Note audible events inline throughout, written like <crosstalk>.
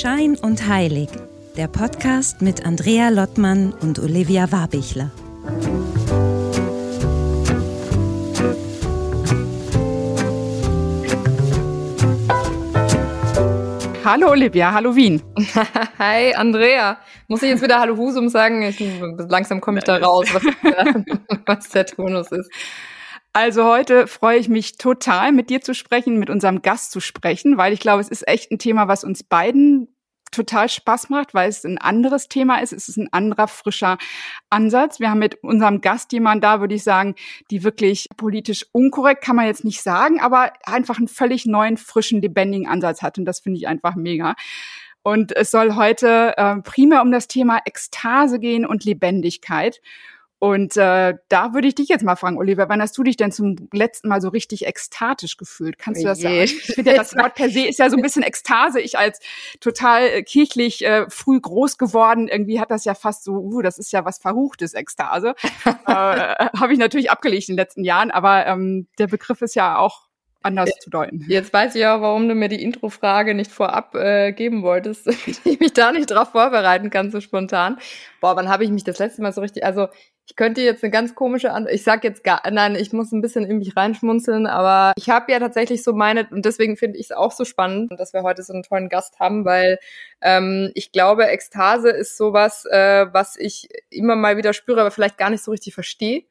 Schein und Heilig, der Podcast mit Andrea Lottmann und Olivia Warbichler. Hallo Olivia, hallo Wien. <laughs> Hi Andrea. Muss ich jetzt wieder Hallo Husum sagen? Ich, langsam komme ich da raus, was, <laughs> was der Tonus ist. Also heute freue ich mich total, mit dir zu sprechen, mit unserem Gast zu sprechen, weil ich glaube, es ist echt ein Thema, was uns beiden total Spaß macht, weil es ein anderes Thema ist. Es ist ein anderer, frischer Ansatz. Wir haben mit unserem Gast jemanden da, würde ich sagen, die wirklich politisch unkorrekt, kann man jetzt nicht sagen, aber einfach einen völlig neuen, frischen, lebendigen Ansatz hat. Und das finde ich einfach mega. Und es soll heute äh, primär um das Thema Ekstase gehen und Lebendigkeit. Und äh, da würde ich dich jetzt mal fragen, Oliver, wann hast du dich denn zum letzten Mal so richtig ekstatisch gefühlt? Kannst du das sagen? Ich finde ja, das Wort per se ist ja so ein bisschen Ekstase. Ich als total äh, kirchlich äh, früh groß geworden, irgendwie hat das ja fast so, uh, das ist ja was Verruchtes, Ekstase. <laughs> äh, Habe ich natürlich abgelegt in den letzten Jahren, aber ähm, der Begriff ist ja auch anders zu deuten. Jetzt weiß ich ja, warum du mir die Introfrage nicht vorab äh, geben wolltest, <laughs> ich mich da nicht drauf vorbereiten kann, so spontan. Boah, wann habe ich mich das letzte Mal so richtig, also ich könnte jetzt eine ganz komische Antwort, ich sag jetzt gar, nein, ich muss ein bisschen in mich reinschmunzeln, aber ich habe ja tatsächlich so meine, und deswegen finde ich es auch so spannend, dass wir heute so einen tollen Gast haben, weil ähm, ich glaube, Ekstase ist sowas, äh, was ich immer mal wieder spüre, aber vielleicht gar nicht so richtig verstehe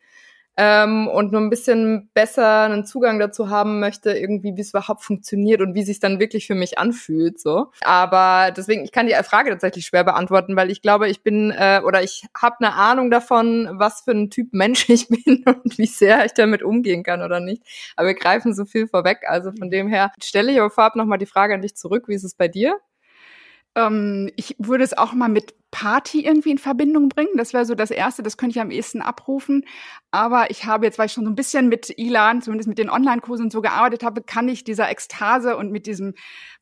ähm, und nur ein bisschen besser einen Zugang dazu haben möchte, irgendwie, wie es überhaupt funktioniert und wie sich dann wirklich für mich anfühlt. So. Aber deswegen, ich kann die Frage tatsächlich schwer beantworten, weil ich glaube, ich bin äh, oder ich habe eine Ahnung davon, was für ein Typ Mensch ich <laughs> bin und wie sehr ich damit umgehen kann oder nicht. Aber wir greifen so viel vorweg. Also von dem her stelle ich aber vorab nochmal die Frage an dich zurück. Wie ist es bei dir? Ähm, ich würde es auch mal mit Party irgendwie in Verbindung bringen. Das wäre so das Erste, das könnte ich am ehesten abrufen. Aber ich habe jetzt, weil ich schon so ein bisschen mit Ilan, zumindest mit den Online-Kursen und so gearbeitet habe, kann ich dieser Ekstase und mit diesem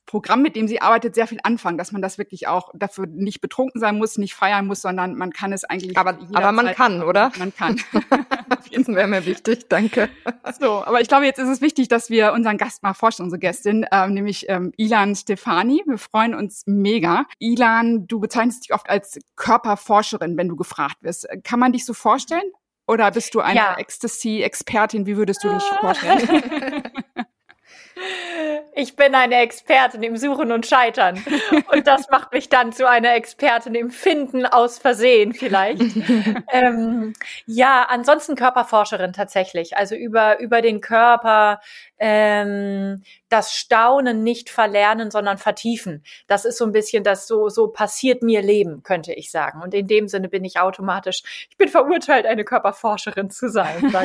Programm, mit dem sie arbeitet, sehr viel anfangen, dass man das wirklich auch dafür nicht betrunken sein muss, nicht feiern muss, sondern man kann es eigentlich. Aber, aber man kann, oder? Man kann. <laughs> das wäre mir wichtig, danke. So, aber ich glaube, jetzt ist es wichtig, dass wir unseren Gast mal vorstellen, unsere Gästin, ähm, nämlich ähm, Ilan Stefani. Wir freuen uns mega. Ilan, du bezeichnest dich oft als Körperforscherin, wenn du gefragt wirst. Kann man dich so vorstellen? Oder bist du eine ja. Ecstasy-Expertin? Wie würdest du dich <laughs> vorstellen? <laughs> Ich bin eine Expertin im Suchen und Scheitern. <laughs> Und das macht mich dann zu einer Expertin im Finden aus Versehen vielleicht. <laughs> ähm, ja, ansonsten Körperforscherin tatsächlich. Also über, über den Körper, ähm, das Staunen nicht verlernen, sondern vertiefen. Das ist so ein bisschen das so, so passiert mir Leben, könnte ich sagen. Und in dem Sinne bin ich automatisch, ich bin verurteilt, eine Körperforscherin zu sein. <laughs>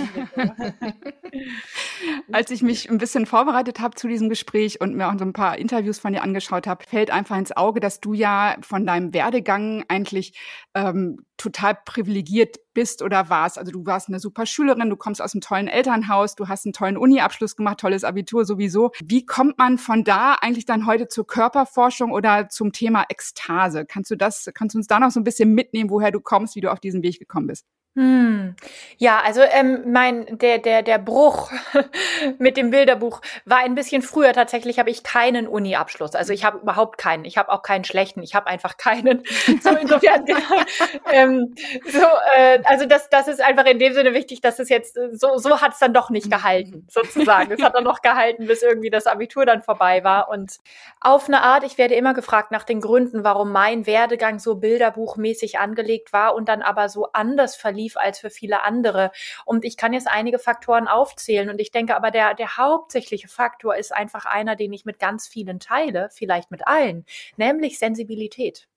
Als ich mich ein bisschen vorbereitet habe zu diesem Gespräch und mir auch so ein paar Interviews von dir angeschaut habe, fällt einfach ins Auge, dass du ja von deinem Werdegang eigentlich ähm, total privilegiert bist oder warst. Also du warst eine super Schülerin, du kommst aus einem tollen Elternhaus, du hast einen tollen Uni-Abschluss gemacht, tolles Abitur sowieso. Wie kommt man von da eigentlich dann heute zur Körperforschung oder zum Thema Ekstase? Kannst du das, kannst du uns da noch so ein bisschen mitnehmen, woher du kommst, wie du auf diesen Weg gekommen bist? Hm. Ja, also ähm, mein der der der Bruch <laughs> mit dem Bilderbuch war ein bisschen früher. Tatsächlich habe ich keinen Uni-Abschluss. Also ich habe überhaupt keinen. Ich habe auch keinen schlechten. Ich habe einfach keinen. <laughs> So insofern. <laughs> ähm, so, äh, also das das ist einfach in dem Sinne wichtig, dass es jetzt so so hat es dann doch nicht gehalten sozusagen. Es hat dann noch gehalten, bis irgendwie das Abitur dann vorbei war. Und auf eine Art, ich werde immer gefragt nach den Gründen, warum mein Werdegang so Bilderbuchmäßig angelegt war und dann aber so anders verlief lief als für viele andere. Und ich kann jetzt einige Faktoren aufzählen. Und ich denke aber, der, der hauptsächliche Faktor ist einfach einer, den ich mit ganz vielen teile, vielleicht mit allen, nämlich Sensibilität.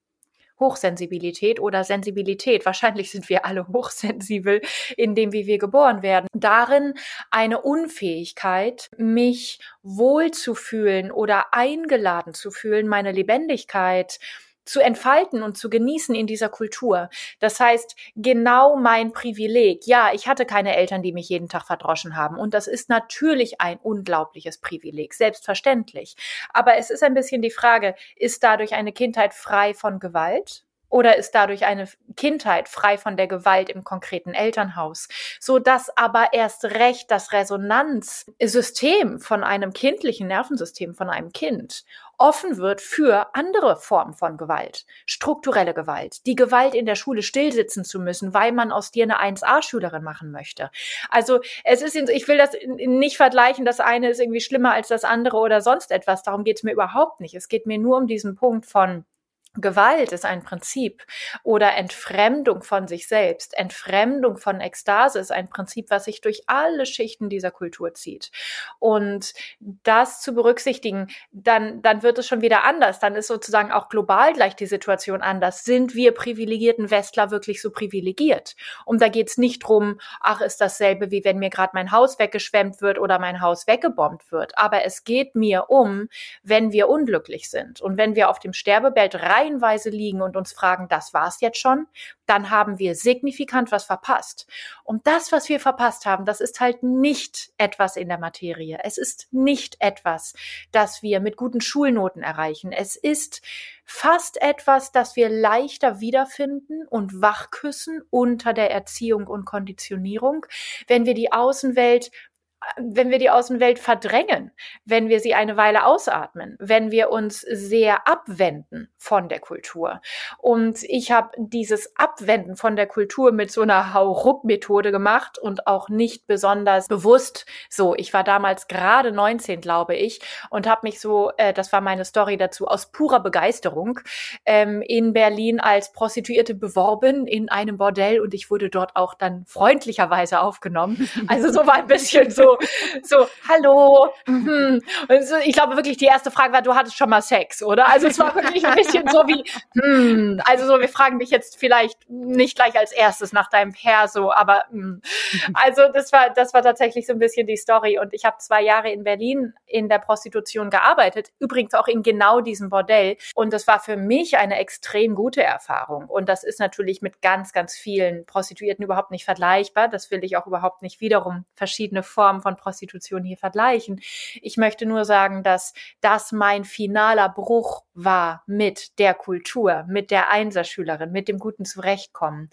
Hochsensibilität oder Sensibilität. Wahrscheinlich sind wir alle hochsensibel in dem, wie wir geboren werden. Darin eine Unfähigkeit, mich wohlzufühlen oder eingeladen zu fühlen, meine Lebendigkeit zu entfalten und zu genießen in dieser Kultur. Das heißt, genau mein Privileg. Ja, ich hatte keine Eltern, die mich jeden Tag verdroschen haben. Und das ist natürlich ein unglaubliches Privileg, selbstverständlich. Aber es ist ein bisschen die Frage, ist dadurch eine Kindheit frei von Gewalt? oder ist dadurch eine Kindheit frei von der Gewalt im konkreten Elternhaus, so dass aber erst recht das Resonanzsystem von einem kindlichen Nervensystem von einem Kind offen wird für andere Formen von Gewalt, strukturelle Gewalt, die Gewalt in der Schule stillsitzen zu müssen, weil man aus dir eine 1a-Schülerin machen möchte. Also es ist, ich will das nicht vergleichen, das eine ist irgendwie schlimmer als das andere oder sonst etwas, darum geht es mir überhaupt nicht. Es geht mir nur um diesen Punkt von, Gewalt ist ein Prinzip oder Entfremdung von sich selbst, Entfremdung von Ekstase ist ein Prinzip, was sich durch alle Schichten dieser Kultur zieht. Und das zu berücksichtigen, dann, dann wird es schon wieder anders. Dann ist sozusagen auch global gleich die Situation anders. Sind wir privilegierten Westler wirklich so privilegiert? Und da geht es nicht drum, ach, ist dasselbe, wie wenn mir gerade mein Haus weggeschwemmt wird oder mein Haus weggebombt wird. Aber es geht mir um, wenn wir unglücklich sind und wenn wir auf dem Sterbebett rein reihenweise liegen und uns fragen, das war's jetzt schon, dann haben wir signifikant was verpasst. Und das, was wir verpasst haben, das ist halt nicht etwas in der Materie. Es ist nicht etwas, das wir mit guten Schulnoten erreichen. Es ist fast etwas, das wir leichter wiederfinden und wachküssen unter der Erziehung und Konditionierung, wenn wir die Außenwelt wenn wir die Außenwelt verdrängen, wenn wir sie eine Weile ausatmen, wenn wir uns sehr abwenden von der Kultur. Und ich habe dieses Abwenden von der Kultur mit so einer Hauruck-Methode gemacht und auch nicht besonders bewusst so. Ich war damals gerade 19, glaube ich, und habe mich so, äh, das war meine Story dazu, aus purer Begeisterung ähm, in Berlin als Prostituierte beworben in einem Bordell und ich wurde dort auch dann freundlicherweise aufgenommen. Also so war ein bisschen so so, hallo. Mhm. So, ich glaube wirklich, die erste Frage war, du hattest schon mal Sex, oder? Also es war wirklich ein bisschen so wie, hm, also so, wir fragen dich jetzt vielleicht nicht gleich als erstes nach deinem Perso, aber hm. also das war, das war tatsächlich so ein bisschen die Story. Und ich habe zwei Jahre in Berlin in der Prostitution gearbeitet, übrigens auch in genau diesem Bordell. Und das war für mich eine extrem gute Erfahrung. Und das ist natürlich mit ganz, ganz vielen Prostituierten überhaupt nicht vergleichbar. Das will ich auch überhaupt nicht wiederum verschiedene Formen von Prostitution hier vergleichen. Ich möchte nur sagen, dass das mein finaler Bruch war mit der Kultur, mit der Einserschülerin, mit dem guten Zurechtkommen.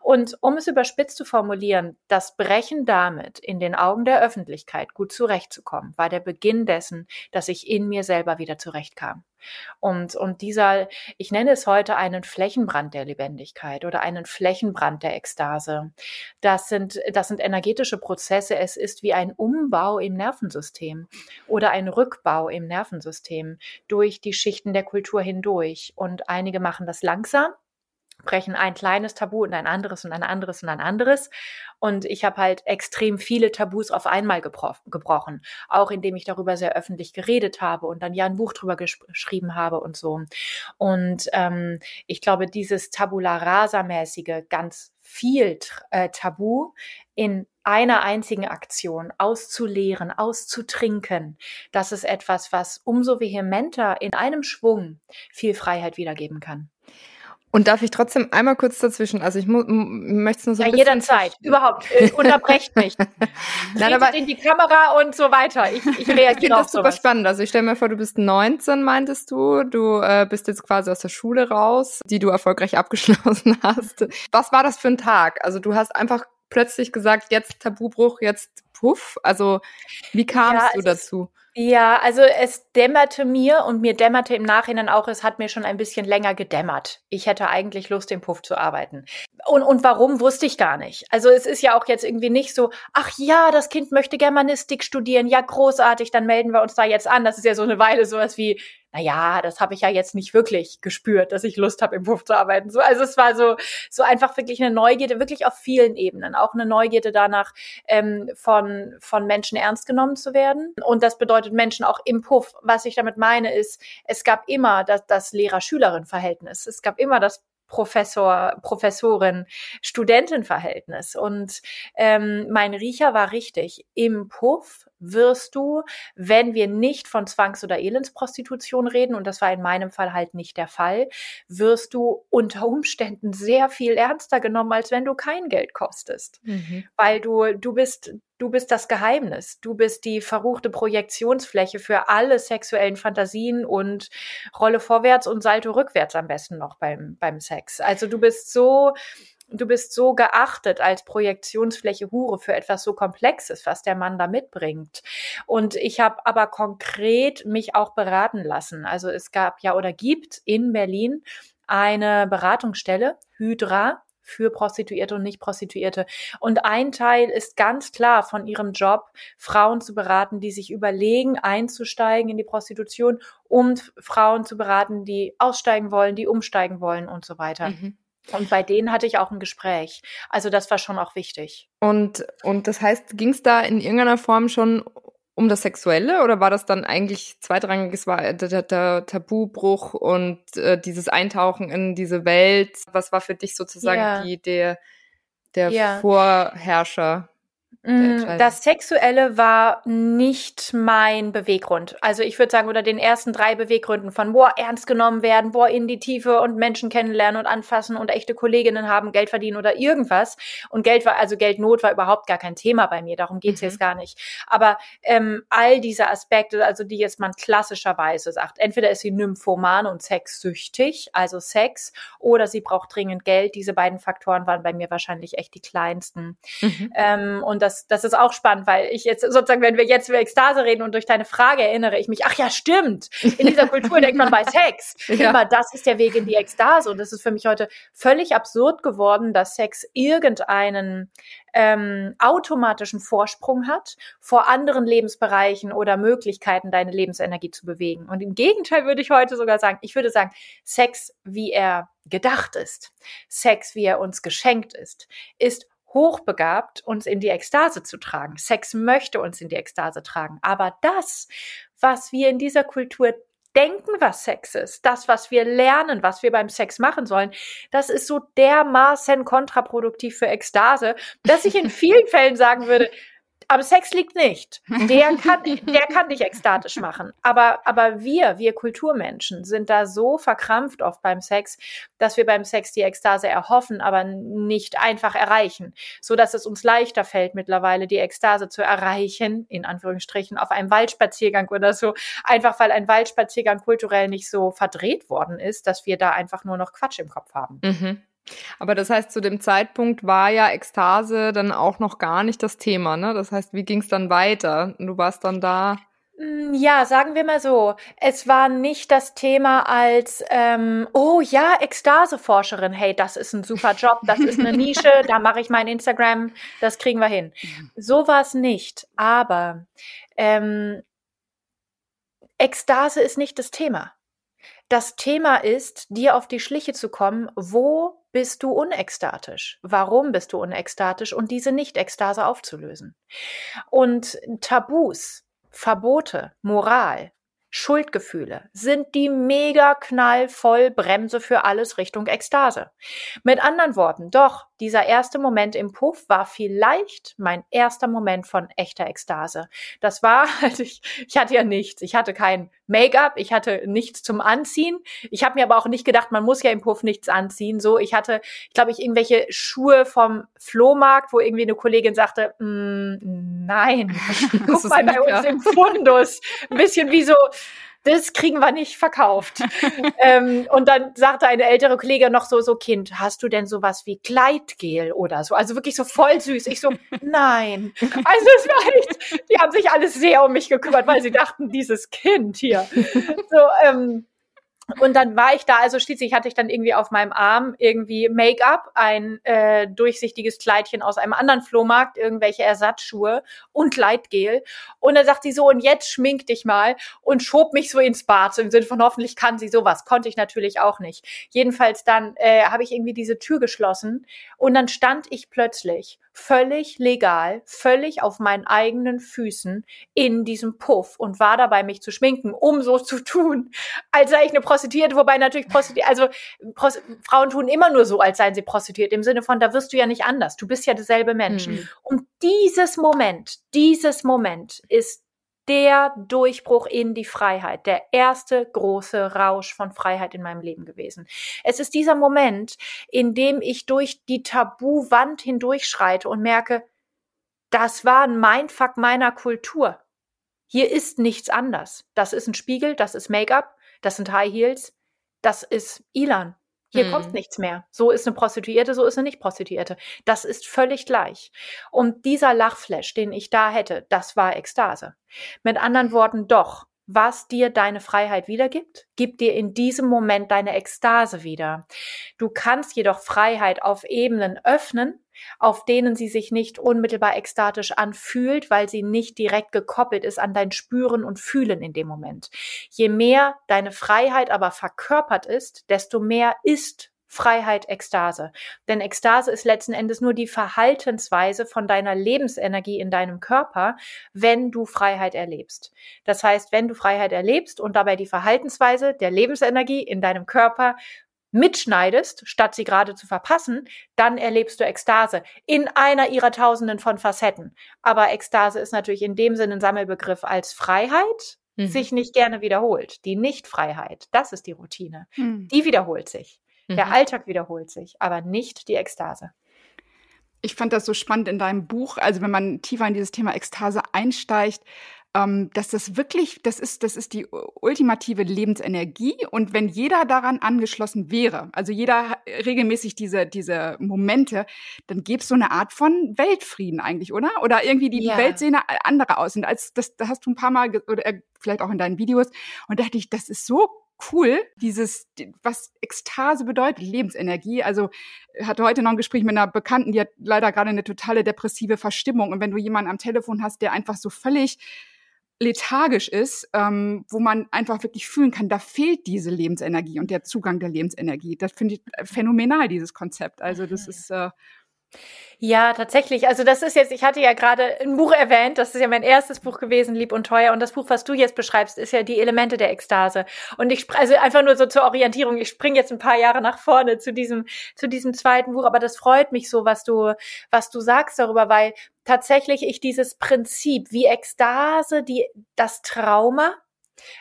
Und um es überspitzt zu formulieren, das Brechen damit in den Augen der Öffentlichkeit gut zurechtzukommen, war der Beginn dessen, dass ich in mir selber wieder zurechtkam. Und, und dieser, ich nenne es heute einen Flächenbrand der Lebendigkeit oder einen Flächenbrand der Ekstase. Das sind, das sind energetische Prozesse. Es ist wie ein Umbau im Nervensystem oder ein Rückbau im Nervensystem durch die Schichten der Kultur hindurch. Und einige machen das langsam brechen ein kleines Tabu und ein anderes und ein anderes und ein anderes. Und ich habe halt extrem viele Tabus auf einmal gebrochen, auch indem ich darüber sehr öffentlich geredet habe und dann ja ein Buch drüber geschrieben habe und so. Und ähm, ich glaube, dieses Tabula rasa-mäßige, ganz viel äh, Tabu in einer einzigen Aktion auszuleeren, auszutrinken, das ist etwas, was umso vehementer in einem Schwung viel Freiheit wiedergeben kann. Und darf ich trotzdem einmal kurz dazwischen? Also ich möchte es nur so ja, jederzeit, überhaupt. Äh, <laughs> unterbrecht mich. Nein, aber in die Kamera und so weiter. Ich, ich reagiere finde das super spannend. Also ich stelle mir vor, du bist 19, meintest du. Du äh, bist jetzt quasi aus der Schule raus, die du erfolgreich <laughs> abgeschlossen hast. Was war das für ein Tag? Also du hast einfach plötzlich gesagt, jetzt Tabubruch, jetzt puff. Also wie kamst ja, du dazu? Ist, ja, also es dämmerte mir und mir dämmerte im Nachhinein auch, es hat mir schon ein bisschen länger gedämmert. Ich hätte eigentlich Lust, im Puff zu arbeiten. Und, und warum, wusste ich gar nicht. Also es ist ja auch jetzt irgendwie nicht so, ach ja, das Kind möchte Germanistik studieren, ja großartig, dann melden wir uns da jetzt an. Das ist ja so eine Weile sowas wie, na ja, das habe ich ja jetzt nicht wirklich gespürt, dass ich Lust habe, im Puff zu arbeiten. So, also es war so, so einfach wirklich eine Neugierde, wirklich auf vielen Ebenen. Auch eine Neugierde danach, ähm, von, von Menschen ernst genommen zu werden. Und das bedeutet Menschen auch im Puff. Was ich damit meine, ist, es gab immer das, das Lehrer-Schülerin-Verhältnis. Es gab immer das Professor, Professorin, Studentenverhältnis. Und ähm, mein Riecher war richtig. Im Puff wirst du, wenn wir nicht von Zwangs- oder Elendsprostitution reden, und das war in meinem Fall halt nicht der Fall, wirst du unter Umständen sehr viel ernster genommen, als wenn du kein Geld kostest. Mhm. Weil du, du bist, du bist das Geheimnis. Du bist die verruchte Projektionsfläche für alle sexuellen Fantasien und Rolle vorwärts und Salto rückwärts am besten noch beim, beim Sex. Also du bist so, du bist so geachtet als Projektionsfläche Hure für etwas so Komplexes, was der Mann da mitbringt. Und ich habe aber konkret mich auch beraten lassen. Also es gab ja oder gibt in Berlin eine Beratungsstelle, Hydra, für Prostituierte und Nicht-Prostituierte. Und ein Teil ist ganz klar von ihrem Job, Frauen zu beraten, die sich überlegen, einzusteigen in die Prostitution, um Frauen zu beraten, die aussteigen wollen, die umsteigen wollen und so weiter. Mhm. Und bei denen hatte ich auch ein Gespräch. Also das war schon auch wichtig. Und, und das heißt, ging es da in irgendeiner Form schon um das Sexuelle oder war das dann eigentlich zweitrangiges war der, der Tabubruch und äh, dieses Eintauchen in diese Welt? Was war für dich sozusagen ja. die der der ja. Vorherrscher? Mm, das Sexuelle war nicht mein Beweggrund. Also ich würde sagen, unter den ersten drei Beweggründen von, boah, ernst genommen werden, boah, in die Tiefe und Menschen kennenlernen und anfassen und echte Kolleginnen haben, Geld verdienen oder irgendwas. Und Geld war, also Geldnot war überhaupt gar kein Thema bei mir, darum geht's mhm. jetzt gar nicht. Aber ähm, all diese Aspekte, also die jetzt man klassischerweise sagt, entweder ist sie nymphoman und sexsüchtig, also Sex, oder sie braucht dringend Geld. Diese beiden Faktoren waren bei mir wahrscheinlich echt die kleinsten. Mhm. Ähm, und das das, ist auch spannend, weil ich jetzt sozusagen, wenn wir jetzt über Ekstase reden und durch deine Frage erinnere ich mich, ach ja, stimmt. In dieser Kultur denkt man bei <laughs> Sex. Ja. Immer, das ist der Weg in die Ekstase. Und es ist für mich heute völlig absurd geworden, dass Sex irgendeinen ähm, automatischen Vorsprung hat vor anderen Lebensbereichen oder Möglichkeiten, deine Lebensenergie zu bewegen. Und im Gegenteil würde ich heute sogar sagen, ich würde sagen, Sex, wie er gedacht ist, Sex, wie er uns geschenkt ist, ist hochbegabt, uns in die Ekstase zu tragen. Sex möchte uns in die Ekstase tragen. Aber das, was wir in dieser Kultur denken, was Sex ist, das, was wir lernen, was wir beim Sex machen sollen, das ist so dermaßen kontraproduktiv für Ekstase, dass ich in <laughs> vielen Fällen sagen würde, am Sex liegt nicht. Der <laughs> kann, der kann dich ekstatisch machen. Aber, aber wir, wir Kulturmenschen, sind da so verkrampft oft beim Sex, dass wir beim Sex die Ekstase erhoffen, aber nicht einfach erreichen. So dass es uns leichter fällt, mittlerweile die Ekstase zu erreichen, in Anführungsstrichen, auf einem Waldspaziergang oder so. Einfach weil ein Waldspaziergang kulturell nicht so verdreht worden ist, dass wir da einfach nur noch Quatsch im Kopf haben. Mhm. Aber das heißt, zu dem Zeitpunkt war ja Ekstase dann auch noch gar nicht das Thema, ne? Das heißt, wie ging es dann weiter? Du warst dann da. Mm, ja, sagen wir mal so, es war nicht das Thema als, ähm, oh ja, Ekstaseforscherin, hey, das ist ein super Job, das ist eine Nische, <laughs> da mache ich mein Instagram, das kriegen wir hin. So war es nicht, aber ähm, Ekstase ist nicht das Thema. Das Thema ist, dir auf die Schliche zu kommen, wo bist du unekstatisch? Warum bist du unekstatisch? Und diese Nicht-Ekstase aufzulösen. Und Tabus, Verbote, Moral, Schuldgefühle sind die mega knallvoll Bremse für alles Richtung Ekstase. Mit anderen Worten, doch, dieser erste Moment im Puff war vielleicht mein erster Moment von echter Ekstase. Das war, <laughs> also ich, ich hatte ja nichts. Ich hatte kein Make-up, ich hatte nichts zum Anziehen. Ich habe mir aber auch nicht gedacht, man muss ja im Puff nichts anziehen. So, ich hatte, ich glaube, ich irgendwelche Schuhe vom Flohmarkt, wo irgendwie eine Kollegin sagte, mm, nein, <laughs> guck mal bei uns im Fundus. Ein bisschen wie so, das kriegen wir nicht verkauft. <laughs> ähm, und dann sagte eine ältere Kollegin noch so, so Kind, hast du denn sowas wie Gleitgel oder so? Also wirklich so voll süß. Ich so, nein. Also es war echt, die haben sich alles sehr um mich gekümmert, weil sie dachten, dieses Kind hier. So, ähm, und dann war ich da, also schließlich hatte ich dann irgendwie auf meinem Arm irgendwie Make-up, ein äh, durchsichtiges Kleidchen aus einem anderen Flohmarkt, irgendwelche Ersatzschuhe und Gleitgel. Und dann sagt sie so, und jetzt schmink dich mal und schob mich so ins Bad, so im Sinne von hoffentlich kann sie sowas. Konnte ich natürlich auch nicht. Jedenfalls dann äh, habe ich irgendwie diese Tür geschlossen und dann stand ich plötzlich völlig legal, völlig auf meinen eigenen Füßen in diesem Puff und war dabei, mich zu schminken, um so zu tun, als sei ich eine Prostituierte, wobei natürlich Prostituierte, also Prost Frauen tun immer nur so, als seien sie prostituiert, im Sinne von, da wirst du ja nicht anders, du bist ja derselbe Mensch. Mhm. Und dieses Moment, dieses Moment ist der Durchbruch in die Freiheit, der erste große Rausch von Freiheit in meinem Leben gewesen. Es ist dieser Moment, in dem ich durch die Tabuwand hindurchschreite und merke, das war ein Mindfuck meiner Kultur. Hier ist nichts anders. Das ist ein Spiegel, das ist Make-up, das sind High Heels, das ist Ilan. Hier hm. kommt nichts mehr. So ist eine Prostituierte, so ist eine Nicht-Prostituierte. Das ist völlig gleich. Und dieser Lachflash, den ich da hätte, das war Ekstase. Mit anderen Worten, doch, was dir deine Freiheit wiedergibt, gibt dir in diesem Moment deine Ekstase wieder. Du kannst jedoch Freiheit auf Ebenen öffnen, auf denen sie sich nicht unmittelbar ekstatisch anfühlt, weil sie nicht direkt gekoppelt ist an dein Spüren und Fühlen in dem Moment. Je mehr deine Freiheit aber verkörpert ist, desto mehr ist Freiheit, Ekstase. Denn Ekstase ist letzten Endes nur die Verhaltensweise von deiner Lebensenergie in deinem Körper, wenn du Freiheit erlebst. Das heißt, wenn du Freiheit erlebst und dabei die Verhaltensweise der Lebensenergie in deinem Körper mitschneidest, statt sie gerade zu verpassen, dann erlebst du Ekstase in einer ihrer Tausenden von Facetten. Aber Ekstase ist natürlich in dem Sinne ein Sammelbegriff als Freiheit, mhm. sich nicht gerne wiederholt. Die Nichtfreiheit, das ist die Routine. Mhm. Die wiederholt sich. Der mhm. Alltag wiederholt sich, aber nicht die Ekstase. Ich fand das so spannend in deinem Buch, also wenn man tiefer in dieses Thema Ekstase einsteigt, ähm, dass das wirklich, das ist, das ist die ultimative Lebensenergie. Und wenn jeder daran angeschlossen wäre, also jeder regelmäßig diese, diese Momente, dann gäbe es so eine Art von Weltfrieden eigentlich, oder? Oder irgendwie die, ja. sehen andere aus. Und als das, das hast du ein paar Mal, oder äh, vielleicht auch in deinen Videos, und da dachte ich, das ist so cool, dieses, was Ekstase bedeutet, Lebensenergie. Also hatte heute noch ein Gespräch mit einer Bekannten, die hat leider gerade eine totale depressive Verstimmung. Und wenn du jemanden am Telefon hast, der einfach so völlig lethargisch ist, ähm, wo man einfach wirklich fühlen kann, da fehlt diese Lebensenergie und der Zugang der Lebensenergie. Das finde ich phänomenal, dieses Konzept. Also das ist äh, ja, tatsächlich. Also das ist jetzt, ich hatte ja gerade ein Buch erwähnt, das ist ja mein erstes Buch gewesen, Lieb und Teuer. Und das Buch, was du jetzt beschreibst, ist ja die Elemente der Ekstase. Und ich, also einfach nur so zur Orientierung, ich springe jetzt ein paar Jahre nach vorne zu diesem, zu diesem zweiten Buch. Aber das freut mich so, was du, was du sagst darüber, weil tatsächlich ich dieses Prinzip, wie Ekstase, die, das Trauma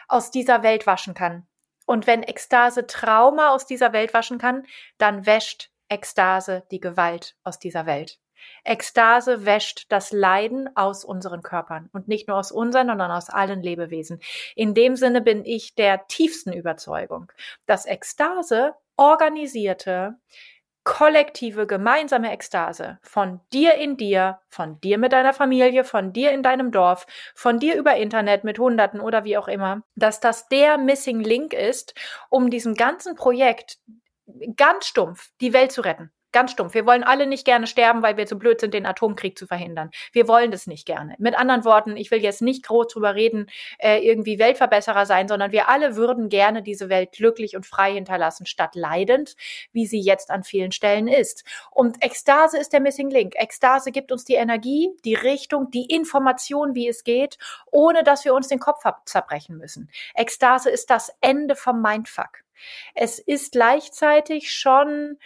aus dieser Welt waschen kann. Und wenn Ekstase Trauma aus dieser Welt waschen kann, dann wäscht Ekstase die Gewalt aus dieser Welt. Ekstase wäscht das Leiden aus unseren Körpern und nicht nur aus unseren, sondern aus allen Lebewesen. In dem Sinne bin ich der tiefsten Überzeugung, dass Ekstase organisierte, kollektive, gemeinsame Ekstase von dir in dir, von dir mit deiner Familie, von dir in deinem Dorf, von dir über Internet mit Hunderten oder wie auch immer, dass das der Missing Link ist, um diesem ganzen Projekt ganz stumpf die Welt zu retten. Ganz stumpf. Wir wollen alle nicht gerne sterben, weil wir zu blöd sind, den Atomkrieg zu verhindern. Wir wollen das nicht gerne. Mit anderen Worten, ich will jetzt nicht groß drüber reden, äh, irgendwie Weltverbesserer sein, sondern wir alle würden gerne diese Welt glücklich und frei hinterlassen, statt leidend, wie sie jetzt an vielen Stellen ist. Und Ekstase ist der Missing Link. Ekstase gibt uns die Energie, die Richtung, die Information, wie es geht, ohne dass wir uns den Kopf zerbrechen müssen. Ekstase ist das Ende vom Mindfuck. Es ist gleichzeitig schon,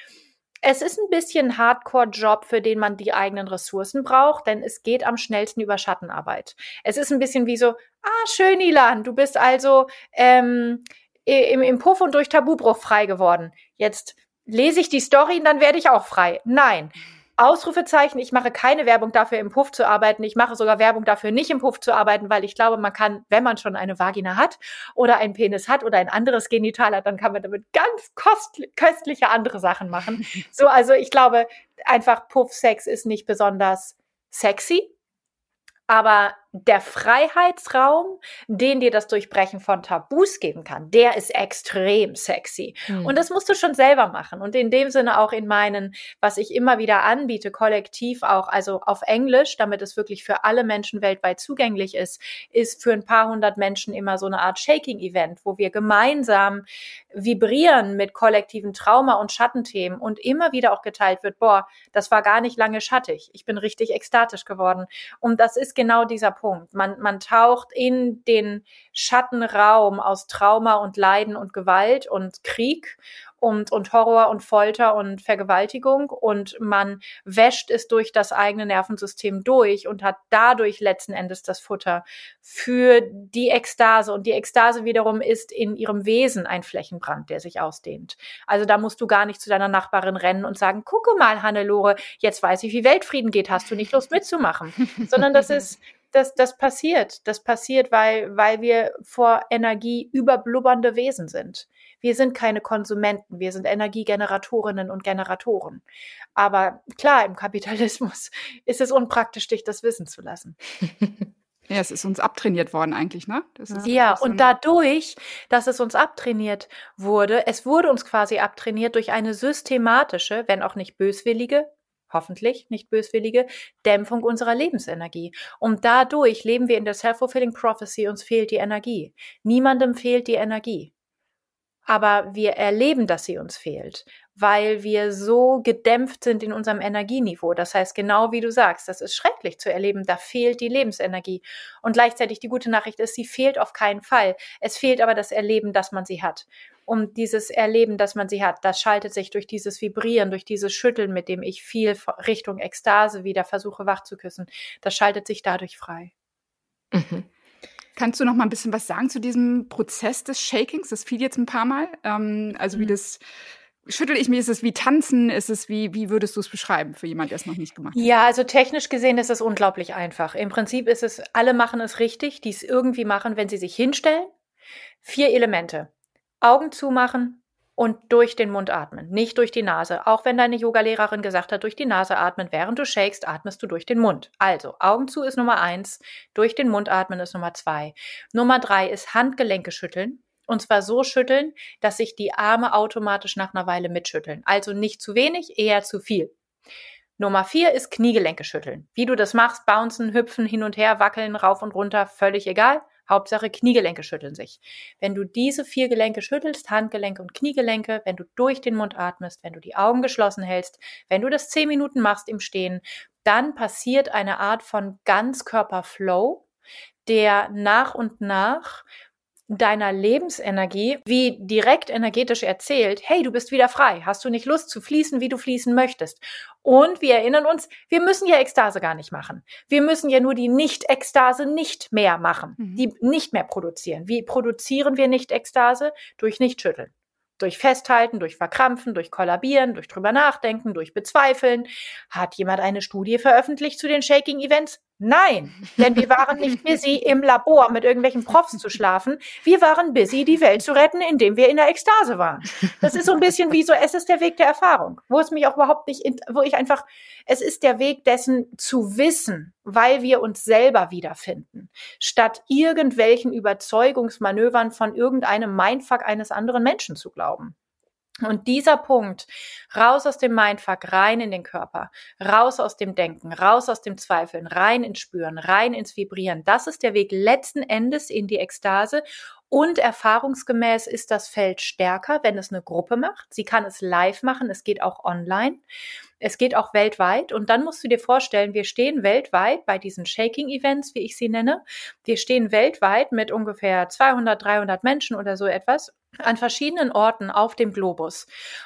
es ist ein bisschen Hardcore-Job, für den man die eigenen Ressourcen braucht, denn es geht am schnellsten über Schattenarbeit. Es ist ein bisschen wie so, ah, schön, Ilan, du bist also ähm, im, im Puff und durch Tabubruch frei geworden. Jetzt lese ich die Story und dann werde ich auch frei. Nein, Ausrufezeichen, ich mache keine Werbung dafür, im Puff zu arbeiten. Ich mache sogar Werbung dafür, nicht im Puff zu arbeiten, weil ich glaube, man kann, wenn man schon eine Vagina hat oder einen Penis hat oder ein anderes Genital hat, dann kann man damit ganz köstliche andere Sachen machen. <laughs> So, also ich glaube, einfach Puff-Sex ist nicht besonders sexy. Aber der Freiheitsraum, den dir das Durchbrechen von Tabus geben kann, der ist extrem sexy. Mhm. Und das musst du schon selber machen. Und in dem Sinne auch in meinen, was ich immer wieder anbiete, kollektiv auch, also auf Englisch, damit es wirklich für alle Menschen weltweit zugänglich ist, ist für ein paar hundert Menschen immer so eine Art Shaking-Event, wo wir gemeinsam vibrieren mit kollektiven Trauma und Schattenthemen und immer wieder auch geteilt wird, boah, das war gar nicht lange schattig. Ich bin richtig ekstatisch geworden. Und das ist genau dieser Punkt. Man, man taucht in den Schattenraum aus Trauma und Leiden und Gewalt und Krieg und, und Horror und Folter und Vergewaltigung und man wäscht es durch das eigene Nervensystem durch und hat dadurch letzten Endes das Futter für die Ekstase. Und die Ekstase wiederum ist in ihrem Wesen ein Flächenbrand, der sich ausdehnt. Also da musst du gar nicht zu deiner Nachbarin rennen und sagen, gucke mal, Hannelore, jetzt weiß ich, wie Weltfrieden geht, hast du nicht Lust mitzumachen? <laughs> Sondern das ist, das, das passiert. Das passiert, weil, weil wir vor Energie überblubbernde Wesen sind. Wir sind keine Konsumenten, wir sind Energiegeneratorinnen und Generatoren. Aber klar, im Kapitalismus <laughs> ist es unpraktisch, dich das wissen zu lassen. <laughs> Ja, es ist uns abtrainiert worden eigentlich, ne? ja, und dadurch, dass es uns abtrainiert wurde, es wurde uns quasi abtrainiert durch eine systematische, wenn auch nicht böswillige, hoffentlich nicht böswillige, Dämpfung unserer Lebensenergie. Und dadurch leben wir in der Self-Fulfilling Prophecy, uns fehlt die Energie. Niemandem fehlt die Energie. Aber wir erleben, dass sie uns fehlt, weil wir so gedämpft sind in unserem Energieniveau. Das heißt, genau wie du sagst, das ist schrecklich zu erleben, da fehlt die Lebensenergie. Und gleichzeitig die gute Nachricht ist, sie fehlt auf keinen Fall. Es fehlt aber das Erleben, dass man sie hat um dieses Erleben, dass man sie hat. Das schaltet sich durch dieses Vibrieren, durch dieses Schütteln, mit dem ich viel Richtung Ekstase wieder versuche wach zu küssen. Das schaltet sich dadurch frei. Mhm. Kannst du noch mal ein bisschen was sagen zu diesem Prozess des Shakings? Das fiel jetzt ein paar Mal. Ähm, also mhm. wie das schüttel ich mich, ist es wie tanzen, ist es wie, wie würdest du es beschreiben für jemand, der es noch nicht gemacht hat? Ja, also technisch gesehen ist es unglaublich einfach. Im Prinzip ist es, alle machen es richtig, die es irgendwie machen, wenn sie sich hinstellen. Vier Elemente. Augen zumachen und durch den Mund atmen, nicht durch die Nase. Auch wenn deine Yogalehrerin gesagt hat, durch die Nase atmen, während du shakest, atmest du durch den Mund. Also, Augen zu ist Nummer eins, durch den Mund atmen ist Nummer zwei. Nummer drei ist Handgelenke schütteln. Und zwar so schütteln, dass sich die Arme automatisch nach einer Weile mitschütteln. Also nicht zu wenig, eher zu viel. Nummer vier ist Kniegelenke schütteln. Wie du das machst, bouncen, hüpfen, hin und her, wackeln, rauf und runter, völlig egal. Hauptsache Kniegelenke schütteln sich. Wenn du diese vier Gelenke schüttelst, Handgelenke und Kniegelenke, wenn du durch den Mund atmest, wenn du die Augen geschlossen hältst, wenn du das zehn Minuten machst im Stehen, dann passiert eine Art von Ganzkörperflow, der nach und nach deiner Lebensenergie, wie direkt energetisch erzählt, hey, du bist wieder frei, hast du nicht Lust zu fließen, wie du fließen möchtest. Und wir erinnern uns, wir müssen ja Ekstase gar nicht machen. Wir müssen ja nur die Nicht-Ekstase nicht mehr machen, mhm. die nicht mehr produzieren. Wie produzieren wir Nicht-Ekstase? Durch Nicht-Schütteln. Durch Festhalten, durch Verkrampfen, durch Kollabieren, durch drüber nachdenken, durch Bezweifeln. Hat jemand eine Studie veröffentlicht zu den Shaking-Events? Nein, denn wir waren nicht <laughs> busy im Labor mit irgendwelchen Profs zu schlafen. Wir waren busy, die Welt zu retten, indem wir in der Ekstase waren. Das ist so ein bisschen wie so, es ist der Weg der Erfahrung, wo es mich auch überhaupt nicht, wo ich einfach, es ist der Weg dessen zu wissen, weil wir uns selber wiederfinden, statt irgendwelchen Überzeugungsmanövern von irgendeinem Mindfuck eines anderen Menschen zu glauben. Und dieser Punkt, raus aus dem Mindfuck, rein in den Körper, raus aus dem Denken, raus aus dem Zweifeln, rein ins Spüren, rein ins Vibrieren, das ist der Weg letzten Endes in die Ekstase. Und erfahrungsgemäß ist das Feld stärker, wenn es eine Gruppe macht. Sie kann es live machen, es geht auch online. Es geht auch weltweit. Und dann musst du dir vorstellen, wir stehen weltweit bei diesen Shaking-Events, wie ich sie nenne. Wir stehen weltweit mit ungefähr 200, 300 Menschen oder so etwas an verschiedenen Orten auf dem Globus.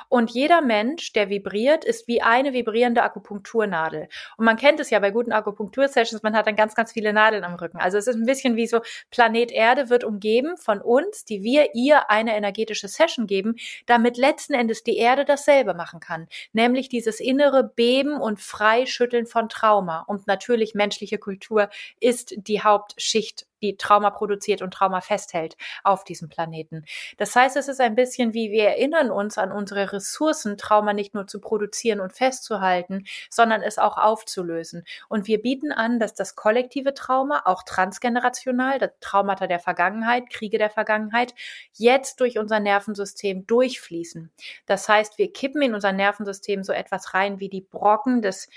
Und jeder Mensch, der vibriert, ist wie eine vibrierende Akupunkturnadel. Und man kennt es ja bei guten Akupunktursessions, man hat dann ganz, ganz viele Nadeln am Rücken. Also es ist ein bisschen wie so, Planet Erde wird umgeben von uns, die wir ihr eine energetische Session geben, damit letzten Endes die Erde dasselbe machen kann. Nämlich dieses innere Beben und Freischütteln von Trauma. Und natürlich menschliche Kultur ist die Hauptschicht die Trauma produziert und Trauma festhält auf diesem Planeten. Das heißt, es ist ein bisschen wie wir erinnern uns an unsere Ressourcen, Trauma nicht nur zu produzieren und festzuhalten, sondern es auch aufzulösen. Und wir bieten an, dass das kollektive Trauma, auch transgenerational, das Traumata der Vergangenheit, Kriege der Vergangenheit, jetzt durch unser Nervensystem durchfließen. Das heißt, wir kippen in unser Nervensystem so etwas rein wie die Brocken des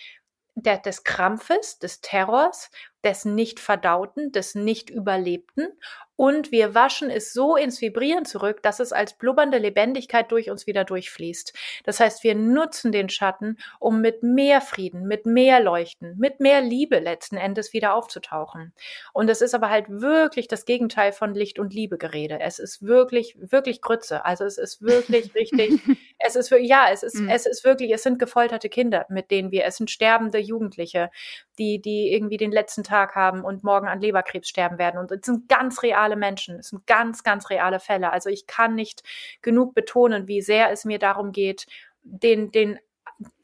der, des Krampfes, des Terrors, des nicht verdauten, des nicht überlebten und wir waschen es so ins Vibrieren zurück, dass es als blubbernde Lebendigkeit durch uns wieder durchfließt. Das heißt, wir nutzen den Schatten, um mit mehr Frieden, mit mehr Leuchten, mit mehr Liebe letzten Endes wieder aufzutauchen. Und es ist aber halt wirklich das Gegenteil von Licht und Liebe Gerede. Es ist wirklich, wirklich Grütze. Also es ist wirklich richtig, <laughs> es ist wirklich, ja, es ist, mhm. es ist wirklich, es sind gefolterte Kinder, mit denen wir, es sind sterbende Jugendliche, die, die irgendwie den letzten Tag haben und morgen an Leberkrebs sterben werden. Und es sind ganz reale Menschen. Es sind ganz, ganz reale Fälle. Also ich kann nicht genug betonen, wie sehr es mir darum geht, den, den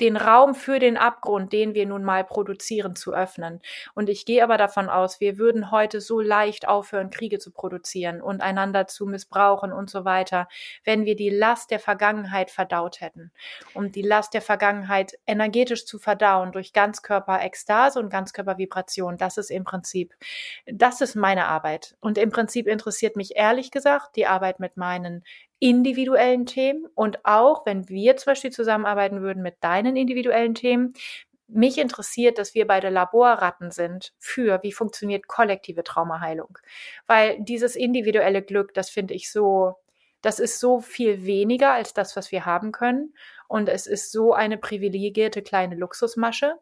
den Raum für den Abgrund, den wir nun mal produzieren, zu öffnen. Und ich gehe aber davon aus, wir würden heute so leicht aufhören, Kriege zu produzieren und einander zu missbrauchen und so weiter, wenn wir die Last der Vergangenheit verdaut hätten. Um die Last der Vergangenheit energetisch zu verdauen durch Ganzkörper-Ekstase und Ganzkörpervibration, das ist im Prinzip, das ist meine Arbeit. Und im Prinzip interessiert mich ehrlich gesagt die Arbeit mit meinen individuellen Themen und auch, wenn wir zum Beispiel zusammenarbeiten würden mit deinen individuellen Themen, mich interessiert, dass wir beide Laborratten sind für, wie funktioniert kollektive Traumaheilung. Weil dieses individuelle Glück, das finde ich so, das ist so viel weniger als das, was wir haben können. Und es ist so eine privilegierte kleine Luxusmasche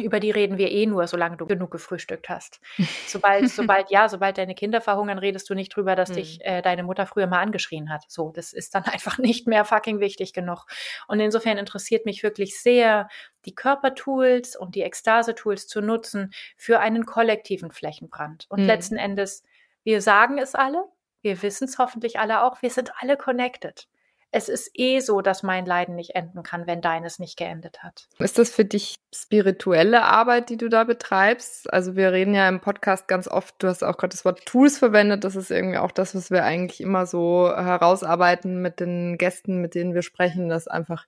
über die reden wir eh nur, solange du genug gefrühstückt hast. Sobald, <laughs> sobald, ja, sobald deine Kinder verhungern, redest du nicht drüber, dass mhm. dich äh, deine Mutter früher mal angeschrien hat. So, das ist dann <laughs> einfach nicht mehr fucking wichtig genug. Und insofern interessiert mich wirklich sehr, die Körpertools und die Ekstase-Tools zu nutzen für einen kollektiven Flächenbrand. Und mhm. letzten Endes, wir sagen es alle, wir wissen es hoffentlich alle auch, wir sind alle connected es ist eh so, dass mein Leiden nicht enden kann, wenn deines nicht geendet hat. Ist das für dich spirituelle Arbeit, die du da betreibst? Also wir reden ja im Podcast ganz oft, du hast auch gerade das Wort Tools verwendet, das ist irgendwie auch das, was wir eigentlich immer so herausarbeiten mit den Gästen, mit denen wir sprechen, dass einfach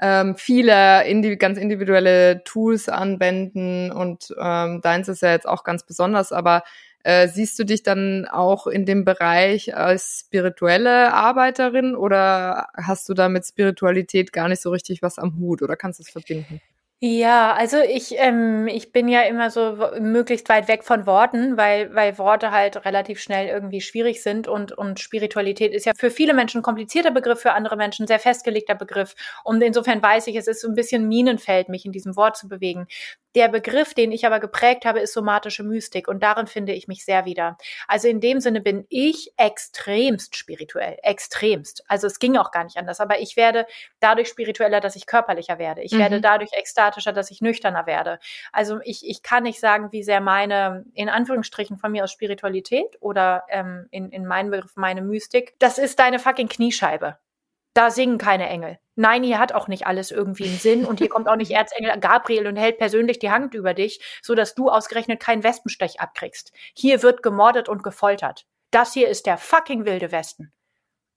ähm, viele indi ganz individuelle Tools anwenden und ähm, deins ist ja jetzt auch ganz besonders, aber äh, siehst du dich dann auch in dem Bereich als spirituelle Arbeiterin oder hast du da mit Spiritualität gar nicht so richtig was am Hut oder kannst du es verbinden? Ja, also ich, ähm, ich bin ja immer so möglichst weit weg von Worten, weil, weil Worte halt relativ schnell irgendwie schwierig sind und, und Spiritualität ist ja für viele Menschen ein komplizierter Begriff, für andere Menschen ein sehr festgelegter Begriff. Und insofern weiß ich, es ist so ein bisschen Minenfeld, mich in diesem Wort zu bewegen. Der Begriff, den ich aber geprägt habe, ist somatische Mystik und darin finde ich mich sehr wieder. Also in dem Sinne bin ich extremst spirituell, extremst. Also es ging auch gar nicht anders, aber ich werde dadurch spiritueller, dass ich körperlicher werde. Ich mhm. werde dadurch ekstatischer, dass ich nüchterner werde. Also ich, ich kann nicht sagen, wie sehr meine, in Anführungsstrichen von mir aus Spiritualität oder ähm, in, in meinem Begriff meine Mystik, das ist deine fucking Kniescheibe da singen keine Engel. Nein, hier hat auch nicht alles irgendwie einen Sinn und hier kommt auch nicht <laughs> Erzengel Gabriel und hält persönlich die Hand über dich, so dass du ausgerechnet keinen Wespenstech abkriegst. Hier wird gemordet und gefoltert. Das hier ist der fucking wilde Westen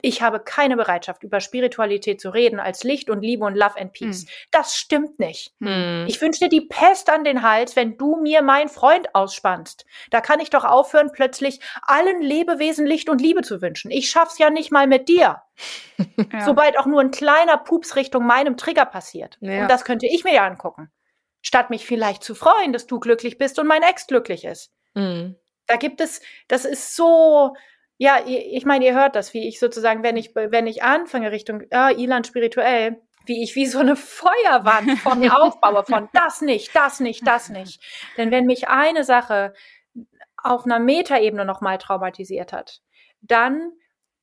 ich habe keine Bereitschaft, über Spiritualität zu reden als Licht und Liebe und Love and Peace. Hm. Das stimmt nicht. Hm. Ich wünsche dir die Pest an den Hals, wenn du mir meinen Freund ausspannst. Da kann ich doch aufhören, plötzlich allen Lebewesen Licht und Liebe zu wünschen. Ich schaff's ja nicht mal mit dir. <laughs> ja. Sobald auch nur ein kleiner Pups Richtung meinem Trigger passiert. Ja. Und das könnte ich mir ja angucken. Statt mich vielleicht zu freuen, dass du glücklich bist und mein Ex glücklich ist. Mhm. Da gibt es, das ist so, ja, ich meine, ihr hört das, wie ich sozusagen, wenn ich, wenn ich anfange Richtung ah, Ilan spirituell, wie ich wie so eine Feuerwand vor mir aufbaue von das nicht, das nicht, das nicht. Denn wenn mich eine Sache auf einer Metaebene nochmal traumatisiert hat, dann,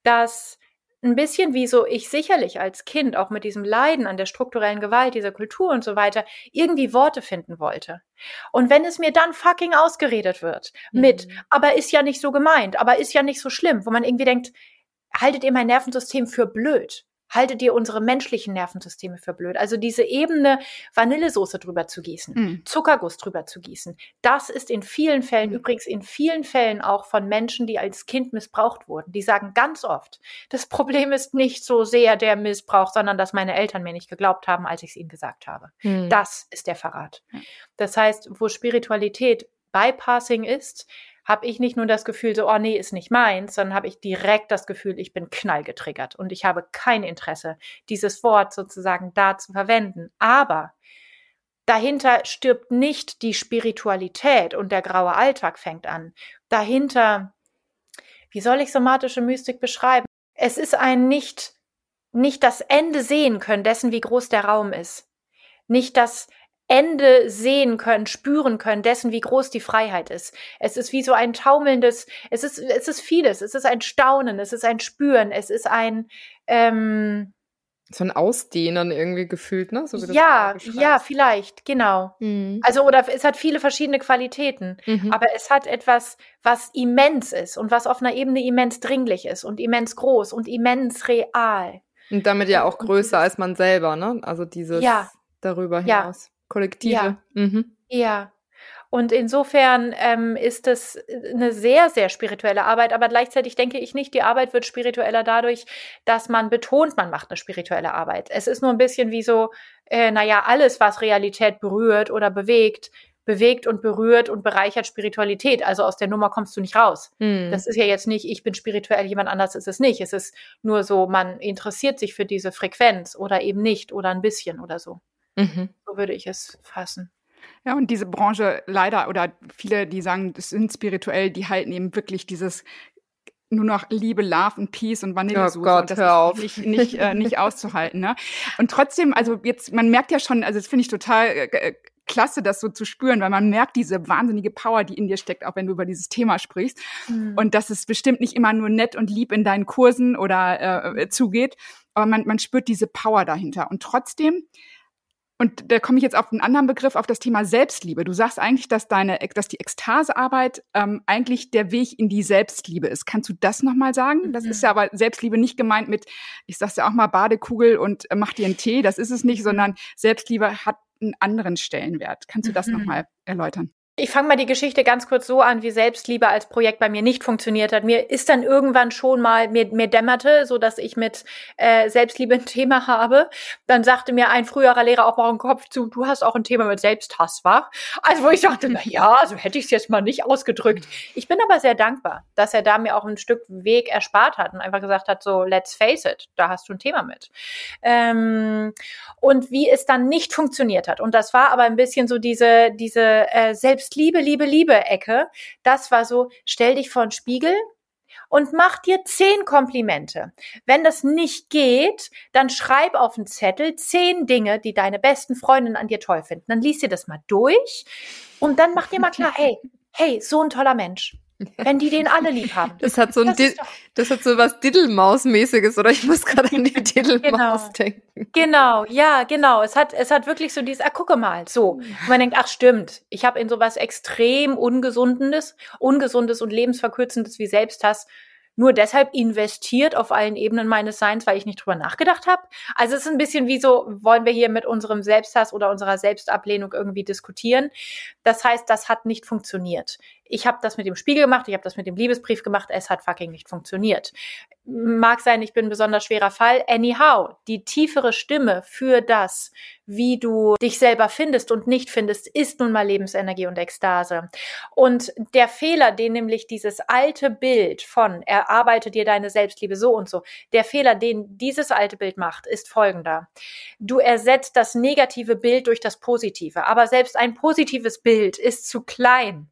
dass ein bisschen wie so ich sicherlich als Kind auch mit diesem Leiden an der strukturellen Gewalt dieser Kultur und so weiter irgendwie Worte finden wollte. Und wenn es mir dann fucking ausgeredet wird mit, mhm. aber ist ja nicht so gemeint, aber ist ja nicht so schlimm, wo man irgendwie denkt, haltet ihr mein Nervensystem für blöd? Haltet ihr unsere menschlichen Nervensysteme für blöd? Also diese Ebene Vanillesoße drüber zu gießen, mm. Zuckerguss drüber zu gießen, das ist in vielen Fällen, mm. übrigens in vielen Fällen auch von Menschen, die als Kind missbraucht wurden. Die sagen ganz oft, das Problem ist nicht so sehr der Missbrauch, sondern dass meine Eltern mir nicht geglaubt haben, als ich es ihnen gesagt habe. Mm. Das ist der Verrat. Das heißt, wo Spiritualität Bypassing ist, habe ich nicht nur das Gefühl, so, oh nee, ist nicht meins, sondern habe ich direkt das Gefühl, ich bin knallgetriggert und ich habe kein Interesse, dieses Wort sozusagen da zu verwenden. Aber dahinter stirbt nicht die Spiritualität und der graue Alltag fängt an. Dahinter, wie soll ich somatische Mystik beschreiben? Es ist ein nicht, nicht das Ende sehen können dessen, wie groß der Raum ist. Nicht das Ende sehen können, spüren können, dessen, wie groß die Freiheit ist. Es ist wie so ein taumelndes, es ist, es ist vieles, es ist ein Staunen, es ist ein Spüren, es ist ein, ähm, so ein Ausdehnen irgendwie gefühlt, ne? So ja, ja, vielleicht, genau. Mhm. Also, oder es hat viele verschiedene Qualitäten, mhm. aber es hat etwas, was immens ist und was auf einer Ebene immens dringlich ist und immens groß und immens real. Und damit ja auch größer als man selber, ne? Also dieses ja. darüber hinaus. Ja. Kollektive. Ja. Mhm. ja. Und insofern ähm, ist es eine sehr, sehr spirituelle Arbeit, aber gleichzeitig denke ich nicht, die Arbeit wird spiritueller dadurch, dass man betont, man macht eine spirituelle Arbeit. Es ist nur ein bisschen wie so, äh, naja, alles, was Realität berührt oder bewegt, bewegt und berührt und bereichert Spiritualität. Also aus der Nummer kommst du nicht raus. Hm. Das ist ja jetzt nicht, ich bin spirituell, jemand anders ist es nicht. Es ist nur so, man interessiert sich für diese Frequenz oder eben nicht oder ein bisschen oder so. Mhm. So würde ich es fassen. Ja, und diese Branche leider oder viele, die sagen, das sind spirituell, die halten eben wirklich dieses nur noch Liebe, Love und Peace und Vanillesoße. Oh Gott, das hör auf. Nicht, nicht, äh, nicht <laughs> auszuhalten. Ne? Und trotzdem, also jetzt, man merkt ja schon, also das finde ich total äh, äh, klasse, das so zu spüren, weil man merkt diese wahnsinnige Power, die in dir steckt, auch wenn du über dieses Thema sprichst. Mhm. Und dass es bestimmt nicht immer nur nett und lieb in deinen Kursen oder äh, zugeht, aber man, man spürt diese Power dahinter. Und trotzdem und da komme ich jetzt auf einen anderen Begriff, auf das Thema Selbstliebe. Du sagst eigentlich, dass deine, dass die Ekstasearbeit ähm, eigentlich der Weg in die Selbstliebe ist. Kannst du das nochmal sagen? Das ist ja aber Selbstliebe nicht gemeint mit, ich sag's ja auch mal, Badekugel und äh, mach dir einen Tee. Das ist es nicht, sondern Selbstliebe hat einen anderen Stellenwert. Kannst du das mhm. nochmal erläutern? Ich fange mal die Geschichte ganz kurz so an, wie Selbstliebe als Projekt bei mir nicht funktioniert hat. Mir ist dann irgendwann schon mal, mir, mir dämmerte, so dass ich mit äh, Selbstliebe ein Thema habe. Dann sagte mir ein früherer Lehrer auch mal im Kopf zu, du hast auch ein Thema mit Selbsthass, wa? Also wo ich dachte, na ja, so hätte ich es jetzt mal nicht ausgedrückt. Ich bin aber sehr dankbar, dass er da mir auch ein Stück Weg erspart hat und einfach gesagt hat, so let's face it, da hast du ein Thema mit. Ähm, und wie es dann nicht funktioniert hat. Und das war aber ein bisschen so diese, diese äh, Selbst selbst Liebe, Liebe, Liebe Ecke, das war so, stell dich vor den Spiegel und mach dir zehn Komplimente. Wenn das nicht geht, dann schreib auf einen Zettel zehn Dinge, die deine besten Freundinnen an dir toll finden. Dann lies dir das mal durch und dann mach dir mal klar, <laughs> hey, hey, so ein toller Mensch. Wenn die den alle lieb haben. Das hat so ein das, das hat so was Diddlemaus-mäßiges, oder ich muss gerade an die <laughs> Diddlemaus genau. denken. Genau, ja, genau. Es hat, es hat wirklich so dieses, ah, gucke mal, so. Und man denkt, ach stimmt, ich habe in sowas extrem Ungesundes, Ungesundes und Lebensverkürzendes wie Selbsthass nur deshalb investiert auf allen Ebenen meines Seins, weil ich nicht drüber nachgedacht habe. Also es ist ein bisschen wie so, wollen wir hier mit unserem Selbsthass oder unserer Selbstablehnung irgendwie diskutieren. Das heißt, das hat nicht funktioniert ich habe das mit dem Spiegel gemacht, ich habe das mit dem Liebesbrief gemacht, es hat fucking nicht funktioniert. Mag sein, ich bin ein besonders schwerer Fall. Anyhow, die tiefere Stimme für das, wie du dich selber findest und nicht findest, ist nun mal Lebensenergie und Ekstase. Und der Fehler, den nämlich dieses alte Bild von erarbeite dir deine Selbstliebe so und so, der Fehler, den dieses alte Bild macht, ist folgender. Du ersetzt das negative Bild durch das positive, aber selbst ein positives Bild ist zu klein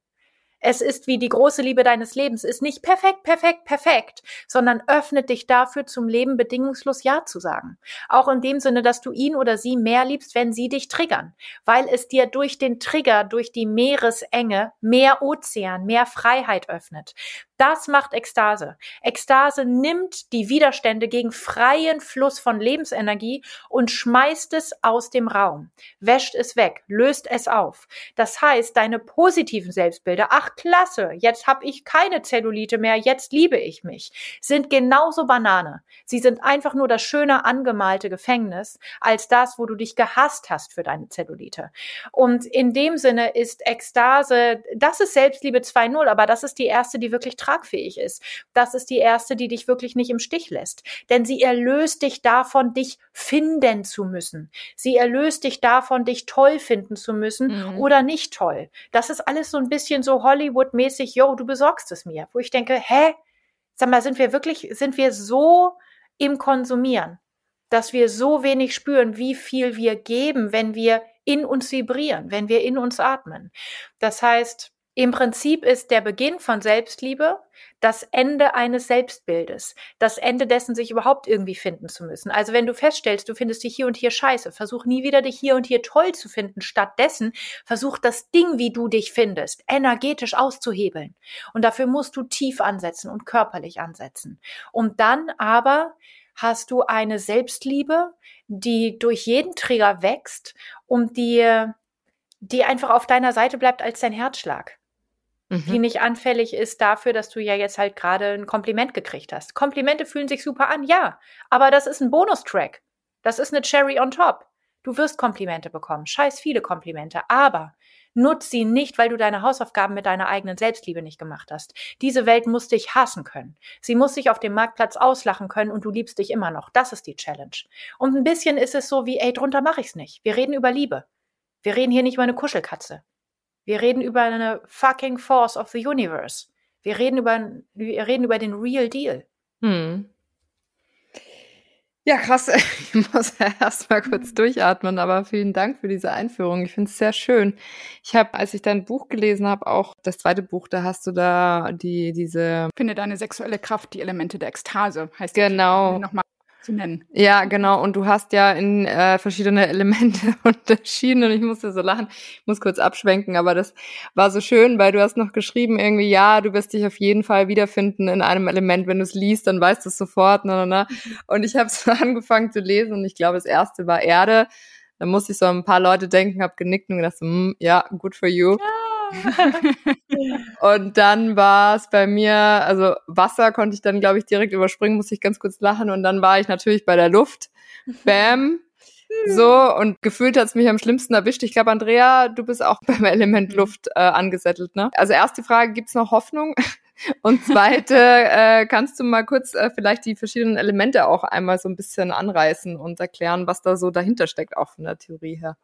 es ist wie die große Liebe deines Lebens, ist nicht perfekt, perfekt, perfekt, sondern öffnet dich dafür, zum Leben bedingungslos Ja zu sagen. Auch in dem Sinne, dass du ihn oder sie mehr liebst, wenn sie dich triggern, weil es dir durch den Trigger, durch die Meeresenge mehr Ozean, mehr Freiheit öffnet. Das macht Ekstase. Ekstase nimmt die Widerstände gegen freien Fluss von Lebensenergie und schmeißt es aus dem Raum, wäscht es weg, löst es auf. Das heißt, deine positiven Selbstbilder, ach, ach klasse, jetzt habe ich keine Zellulite mehr, jetzt liebe ich mich, sind genauso Banane. Sie sind einfach nur das schöne angemalte Gefängnis als das, wo du dich gehasst hast für deine Zellulite. Und in dem Sinne ist Ekstase, das ist Selbstliebe 2.0, aber das ist die erste, die wirklich tragfähig ist. Das ist die erste, die dich wirklich nicht im Stich lässt. Denn sie erlöst dich davon, dich finden zu müssen. Sie erlöst dich davon, dich toll finden zu müssen mhm. oder nicht toll. Das ist alles so ein bisschen so Hollywood-mäßig, yo, du besorgst es mir. Wo ich denke, hä? Sag mal, sind wir wirklich, sind wir so im Konsumieren, dass wir so wenig spüren, wie viel wir geben, wenn wir in uns vibrieren, wenn wir in uns atmen. Das heißt, im Prinzip ist der Beginn von Selbstliebe das Ende eines Selbstbildes, das Ende dessen, sich überhaupt irgendwie finden zu müssen. Also wenn du feststellst, du findest dich hier und hier scheiße, versuch nie wieder dich hier und hier toll zu finden. Stattdessen versuch das Ding, wie du dich findest, energetisch auszuhebeln. Und dafür musst du tief ansetzen und körperlich ansetzen. Und dann aber hast du eine Selbstliebe, die durch jeden Trigger wächst und die, die einfach auf deiner Seite bleibt als dein Herzschlag mhm. die nicht anfällig ist dafür, dass du ja jetzt halt gerade ein Kompliment gekriegt hast. Komplimente fühlen sich super an, ja, aber das ist ein Bonustrack. Das ist eine Cherry on top. Du wirst Komplimente bekommen, scheiß viele Komplimente, aber nutz sie nicht, weil du deine Hausaufgaben mit deiner eigenen Selbstliebe nicht gemacht hast. Diese Welt muss dich hassen können. Sie muss sich auf dem Marktplatz auslachen können und du liebst dich immer noch. Das ist die Challenge. Und ein bisschen ist es so wie, ey, drunter mache ich's nicht. Wir reden über Liebe. Wir reden hier nicht über eine Kuschelkatze. Wir reden über eine fucking Force of the Universe. Wir reden über, wir reden über den Real Deal. Hm. Ja, krass. <laughs> Ich muss erst mal kurz durchatmen, aber vielen Dank für diese Einführung. Ich finde es sehr schön. Ich habe, als ich dein Buch gelesen habe, auch das zweite Buch, da hast du da die diese Finde deine sexuelle Kraft, die Elemente der Ekstase heißt genau nochmal zu nennen. Ja, genau. Und du hast ja in äh, verschiedene Elemente <laughs> unterschieden und ich musste so lachen. Ich muss kurz abschwenken, aber das war so schön, weil du hast noch geschrieben irgendwie, ja, du wirst dich auf jeden Fall wiederfinden in einem Element. Wenn du es liest, dann weißt du es sofort. Na, na, na. Und ich habe so <laughs> angefangen zu lesen und ich glaube, das erste war Erde. Da musste ich so an ein paar Leute denken, habe genickt und gedacht, so, hm, ja, good for you. Ja. <laughs> und dann war es bei mir, also Wasser konnte ich dann, glaube ich, direkt überspringen, musste ich ganz kurz lachen und dann war ich natürlich bei der Luft. Bam. <laughs> So, und gefühlt hat's mich am schlimmsten erwischt. Ich glaube, Andrea, du bist auch <laughs> beim Element Luft äh, angesettelt, ne? Also erste Frage, gibt's noch Hoffnung? Und zweite, äh, kannst du mal kurz äh, vielleicht die verschiedenen Elemente auch einmal so ein bisschen anreißen und erklären, was da so dahinter steckt, auch von der Theorie her?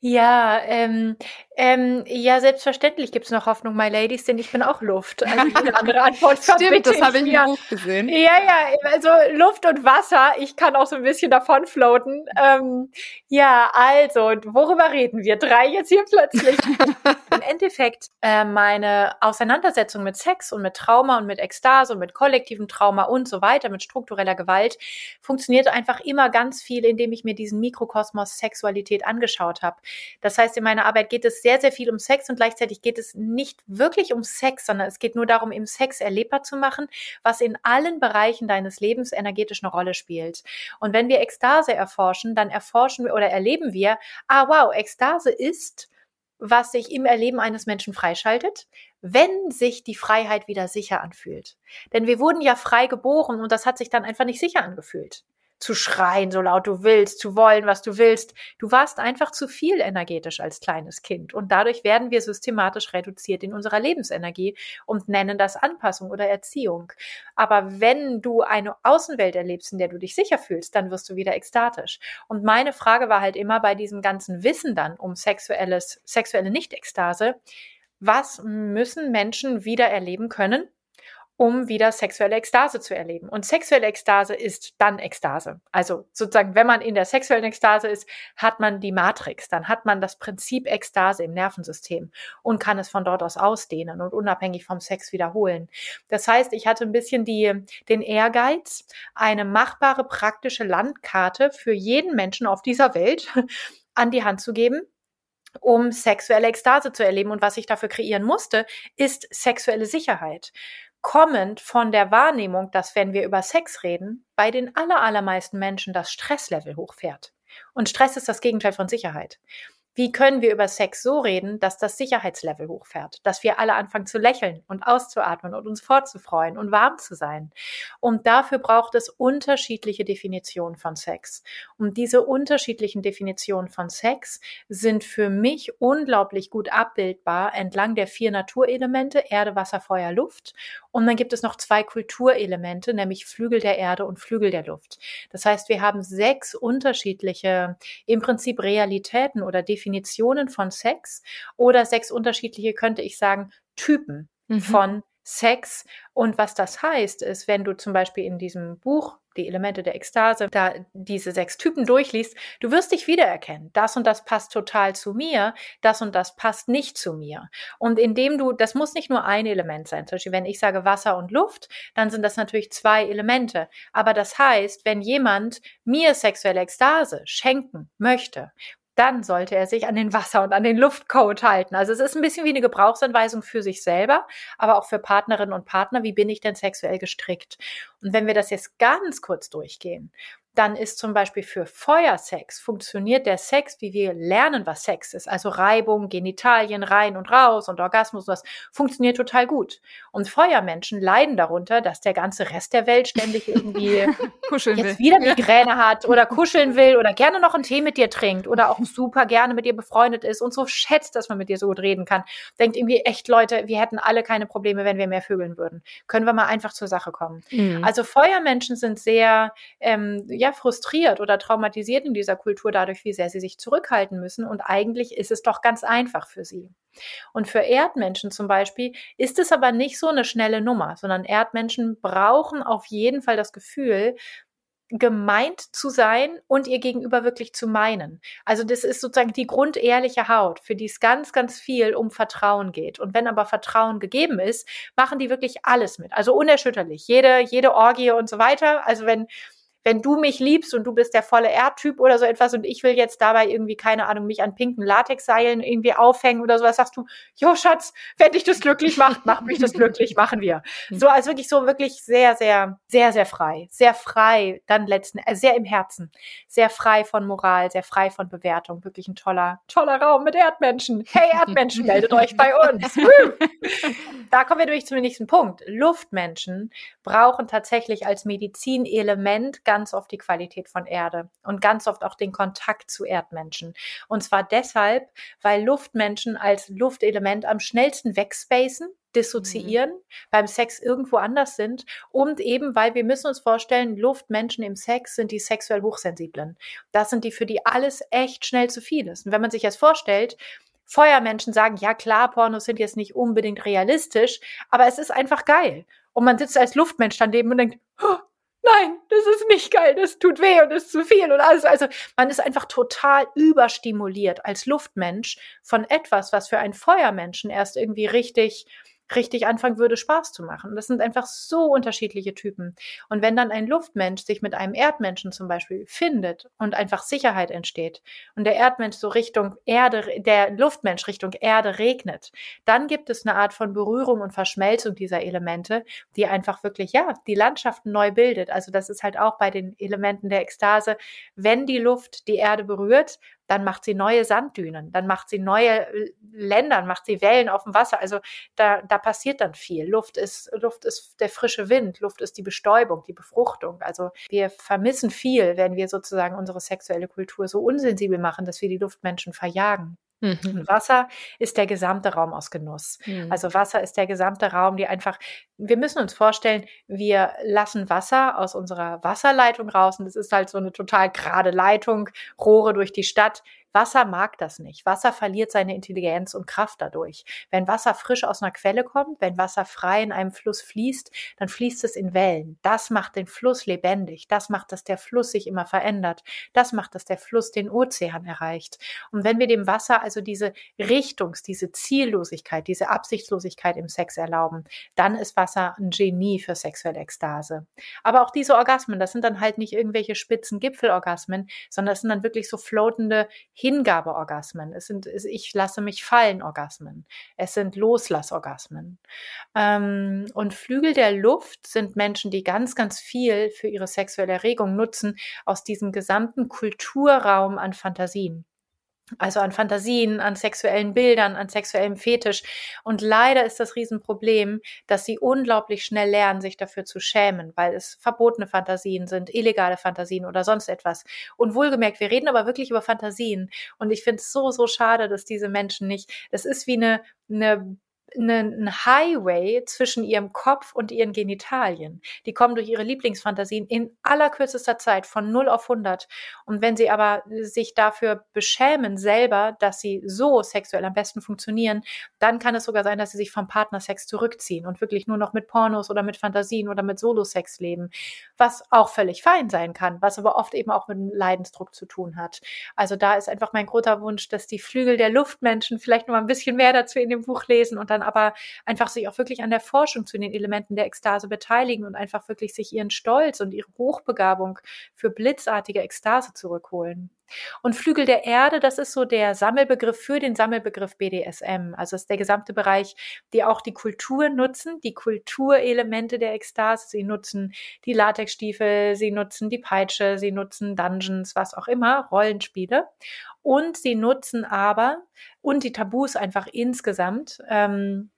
Ja, ähm, ähm, ja, selbstverständlich gibt's noch Hoffnung, my ladies, denn ich bin auch Luft. Also jede <laughs> andere Antwort Stimmt, das habe ich im Buch gesehen. Ja, ja, also Luft und Wasser, ich kann auch so ein bisschen davon floaten. Ähm, ja, also, worüber reden wir? Drei jetzt hier plötzlich. <laughs> Im Endeffekt, äh, meine Auseinandersetzung mit Sex und mit Trauma und mit Ekstase und mit kollektivem Trauma und so weiter, mit struktureller Gewalt, funktioniert einfach immer ganz viel, indem ich mir diesen Mikrokosmos Sexualität angeschaut habe. Das heißt, in meiner Arbeit geht es sehr, sehr viel um Sex und gleichzeitig geht es nicht wirklich um Sex, sondern es geht nur darum, im Sex erlebbar zu machen, was in allen Bereichen deines Lebens energetisch eine Rolle spielt. Und wenn wir Ekstase erforschen, dann erforschen wir oder erleben wir, ah wow, Ekstase ist was sich im Erleben eines Menschen freischaltet, wenn sich die Freiheit wieder sicher anfühlt. Denn wir wurden ja frei geboren und das hat sich dann einfach nicht sicher angefühlt zu schreien, so laut du willst, zu wollen, was du willst. Du warst einfach zu viel energetisch als kleines Kind. Und dadurch werden wir systematisch reduziert in unserer Lebensenergie und nennen das Anpassung oder Erziehung. Aber wenn du eine Außenwelt erlebst, in der du dich sicher fühlst, dann wirst du wieder ekstatisch. Und meine Frage war halt immer bei diesem ganzen Wissen dann um sexuelles, sexuelle Nicht-Ekstase, was müssen Menschen wieder erleben können, um wieder sexuelle Ekstase zu erleben. Und sexuelle Ekstase ist dann Ekstase. Also sozusagen, wenn man in der sexuellen Ekstase ist, hat man die Matrix, dann hat man das Prinzip Ekstase im Nervensystem und kann es von dort aus ausdehnen und unabhängig vom Sex wiederholen. Das heißt, ich hatte ein bisschen die, den Ehrgeiz, eine machbare, praktische Landkarte für jeden Menschen auf dieser Welt <laughs> an die Hand zu geben, um sexuelle Ekstase zu erleben. Und was ich dafür kreieren musste, ist sexuelle Sicherheit kommend von der Wahrnehmung, dass wenn wir über Sex reden, bei den allermeisten Menschen das Stresslevel hochfährt. Und Stress ist das Gegenteil von Sicherheit. Wie können wir über Sex so reden, dass das Sicherheitslevel hochfährt, dass wir alle anfangen zu lächeln und auszuatmen und uns vorzufreuen und warm zu sein. Und dafür braucht es unterschiedliche Definitionen von Sex. Und diese unterschiedlichen Definitionen von Sex sind für mich unglaublich gut abbildbar entlang der vier Naturelemente Erde, Wasser, Feuer, Luft. Und dann gibt es noch zwei Kulturelemente, nämlich Flügel der Erde und Flügel der Luft. Das heißt, wir haben sechs unterschiedliche, im Prinzip Realitäten oder Definitionen von Sex oder sechs unterschiedliche, könnte ich sagen, Typen mhm. von Sex. Und was das heißt, ist, wenn du zum Beispiel in diesem Buch die Elemente der Ekstase, da diese sechs Typen durchliest, du wirst dich wiedererkennen. Das und das passt total zu mir, das und das passt nicht zu mir. Und indem du, das muss nicht nur ein Element sein. Zum Beispiel, wenn ich sage Wasser und Luft, dann sind das natürlich zwei Elemente. Aber das heißt, wenn jemand mir sexuelle Ekstase schenken möchte dann sollte er sich an den Wasser- und an den Luftcode halten. Also es ist ein bisschen wie eine Gebrauchsanweisung für sich selber, aber auch für Partnerinnen und Partner. Wie bin ich denn sexuell gestrickt? Und wenn wir das jetzt ganz kurz durchgehen, dann ist zum Beispiel für Feuersex funktioniert der Sex, wie wir lernen, was Sex ist. Also Reibung, Genitalien rein und raus und Orgasmus, das funktioniert total gut. Und Feuermenschen leiden darunter, dass der ganze Rest der Welt ständig irgendwie <laughs> kuscheln jetzt will. wieder Migräne hat oder kuscheln will oder gerne noch einen Tee mit dir trinkt oder auch super gerne mit dir befreundet ist und so schätzt, dass man mit dir so gut reden kann. Denkt irgendwie echt, Leute, wir hätten alle keine Probleme, wenn wir mehr vögeln würden. Können wir mal einfach zur Sache kommen. Mhm. Also Feuermenschen sind sehr, ähm, ja, frustriert oder traumatisiert in dieser Kultur dadurch, wie sehr sie sich zurückhalten müssen. Und eigentlich ist es doch ganz einfach für sie. Und für Erdmenschen zum Beispiel ist es aber nicht so eine schnelle Nummer, sondern Erdmenschen brauchen auf jeden Fall das Gefühl, gemeint zu sein und ihr gegenüber wirklich zu meinen. Also das ist sozusagen die grundehrliche Haut, für die es ganz, ganz viel um Vertrauen geht. Und wenn aber Vertrauen gegeben ist, machen die wirklich alles mit. Also unerschütterlich. Jede, jede Orgie und so weiter. Also wenn, wenn du mich liebst und du bist der volle Erdtyp oder so etwas und ich will jetzt dabei irgendwie, keine Ahnung, mich an pinken Latexseilen irgendwie aufhängen oder sowas, sagst du, jo Schatz, wenn dich das glücklich macht, mach mich das glücklich, <laughs> machen wir. Mhm. So, also wirklich so wirklich sehr, sehr, sehr, sehr frei. Sehr frei, dann letzten, äh, sehr im Herzen. Sehr frei von Moral, sehr frei von Bewertung. Wirklich ein toller, toller Raum mit Erdmenschen. Hey Erdmenschen, <laughs> meldet euch bei uns. da kommen wir durch zum nächsten Punkt. Luftmenschen brauchen tatsächlich als Medizinelement ganz oft die Qualität von Erde und ganz oft auch den Kontakt zu Erdmenschen. Und zwar deshalb, weil Luftmenschen als Luftelement am schnellsten wegspacen, dissoziieren, mhm. beim Sex irgendwo anders sind und eben, weil wir müssen uns vorstellen, Luftmenschen im Sex sind die sexuell hochsensiblen. Das sind die, für die alles echt schnell zu viel ist. Und wenn man sich jetzt vorstellt, Feuermenschen sagen, ja klar, Pornos sind jetzt nicht unbedingt realistisch, aber es ist einfach geil. Und man sitzt als Luftmensch daneben und denkt, oh, nein, das ist nicht geil, das tut weh und ist zu viel und alles. Also man ist einfach total überstimuliert als Luftmensch von etwas, was für einen Feuermenschen erst irgendwie richtig richtig anfangen würde, Spaß zu machen. Das sind einfach so unterschiedliche Typen. Und wenn dann ein Luftmensch sich mit einem Erdmenschen zum Beispiel findet und einfach Sicherheit entsteht und der Erdmensch so Richtung Erde, der Luftmensch Richtung Erde regnet, dann gibt es eine Art von Berührung und Verschmelzung dieser Elemente, die einfach wirklich, ja, die Landschaften neu bildet. Also das ist halt auch bei den Elementen der Ekstase, wenn die Luft die Erde berührt, dann macht sie neue Sanddünen, dann macht sie neue äh, Länder, macht sie Wellen auf dem Wasser. Also da, da passiert dann viel. Luft ist, Luft ist der frische Wind, Luft ist die Bestäubung, die Befruchtung. Also wir vermissen viel, wenn wir sozusagen unsere sexuelle Kultur so unsensibel machen, dass wir die Luftmenschen verjagen. Mhm. Wasser ist der gesamte Raum aus Genuss. Mhm. Also Wasser ist der gesamte Raum, die einfach, wir müssen uns vorstellen, wir lassen Wasser aus unserer Wasserleitung raus und das ist halt so eine total gerade Leitung, Rohre durch die Stadt. Wasser mag das nicht. Wasser verliert seine Intelligenz und Kraft dadurch. Wenn Wasser frisch aus einer Quelle kommt, wenn Wasser frei in einem Fluss fließt, dann fließt es in Wellen. Das macht den Fluss lebendig. Das macht, dass der Fluss sich immer verändert. Das macht, dass der Fluss den Ozean erreicht. Und wenn wir dem Wasser also diese Richtungs-, diese Ziellosigkeit, diese Absichtslosigkeit im Sex erlauben, dann ist Wasser ein Genie für sexuelle Ekstase. Aber auch diese Orgasmen, das sind dann halt nicht irgendwelche spitzen Gipfelorgasmen, sondern das sind dann wirklich so floatende Hingabeorgasmen, es sind ich lasse mich fallen Orgasmen, es sind Loslassorgasmen. Ähm, und Flügel der Luft sind Menschen, die ganz, ganz viel für ihre sexuelle Erregung nutzen aus diesem gesamten Kulturraum an Fantasien. Also an Fantasien, an sexuellen Bildern, an sexuellem Fetisch. Und leider ist das Riesenproblem, dass sie unglaublich schnell lernen, sich dafür zu schämen, weil es verbotene Fantasien sind, illegale Fantasien oder sonst etwas. Und wohlgemerkt, wir reden aber wirklich über Fantasien. Und ich finde es so, so schade, dass diese Menschen nicht, das ist wie eine, eine ein Highway zwischen ihrem Kopf und ihren Genitalien. Die kommen durch ihre Lieblingsfantasien in allerkürzester Zeit von 0 auf 100. Und wenn sie aber sich dafür beschämen selber, dass sie so sexuell am besten funktionieren, dann kann es sogar sein, dass sie sich vom Partnersex zurückziehen und wirklich nur noch mit Pornos oder mit Fantasien oder mit Solo-Sex leben. Was auch völlig fein sein kann, was aber oft eben auch mit einem Leidensdruck zu tun hat. Also da ist einfach mein großer Wunsch, dass die Flügel der Luftmenschen vielleicht noch mal ein bisschen mehr dazu in dem Buch lesen und dann aber einfach sich auch wirklich an der Forschung zu den Elementen der Ekstase beteiligen und einfach wirklich sich ihren Stolz und ihre Hochbegabung für blitzartige Ekstase zurückholen. Und Flügel der Erde, das ist so der Sammelbegriff für den Sammelbegriff BDSM. Also ist der gesamte Bereich, die auch die Kultur nutzen, die Kulturelemente der Ekstase. Sie nutzen die Latexstiefel, sie nutzen die Peitsche, sie nutzen Dungeons, was auch immer, Rollenspiele. Und sie nutzen aber, und die Tabus einfach insgesamt, ähm,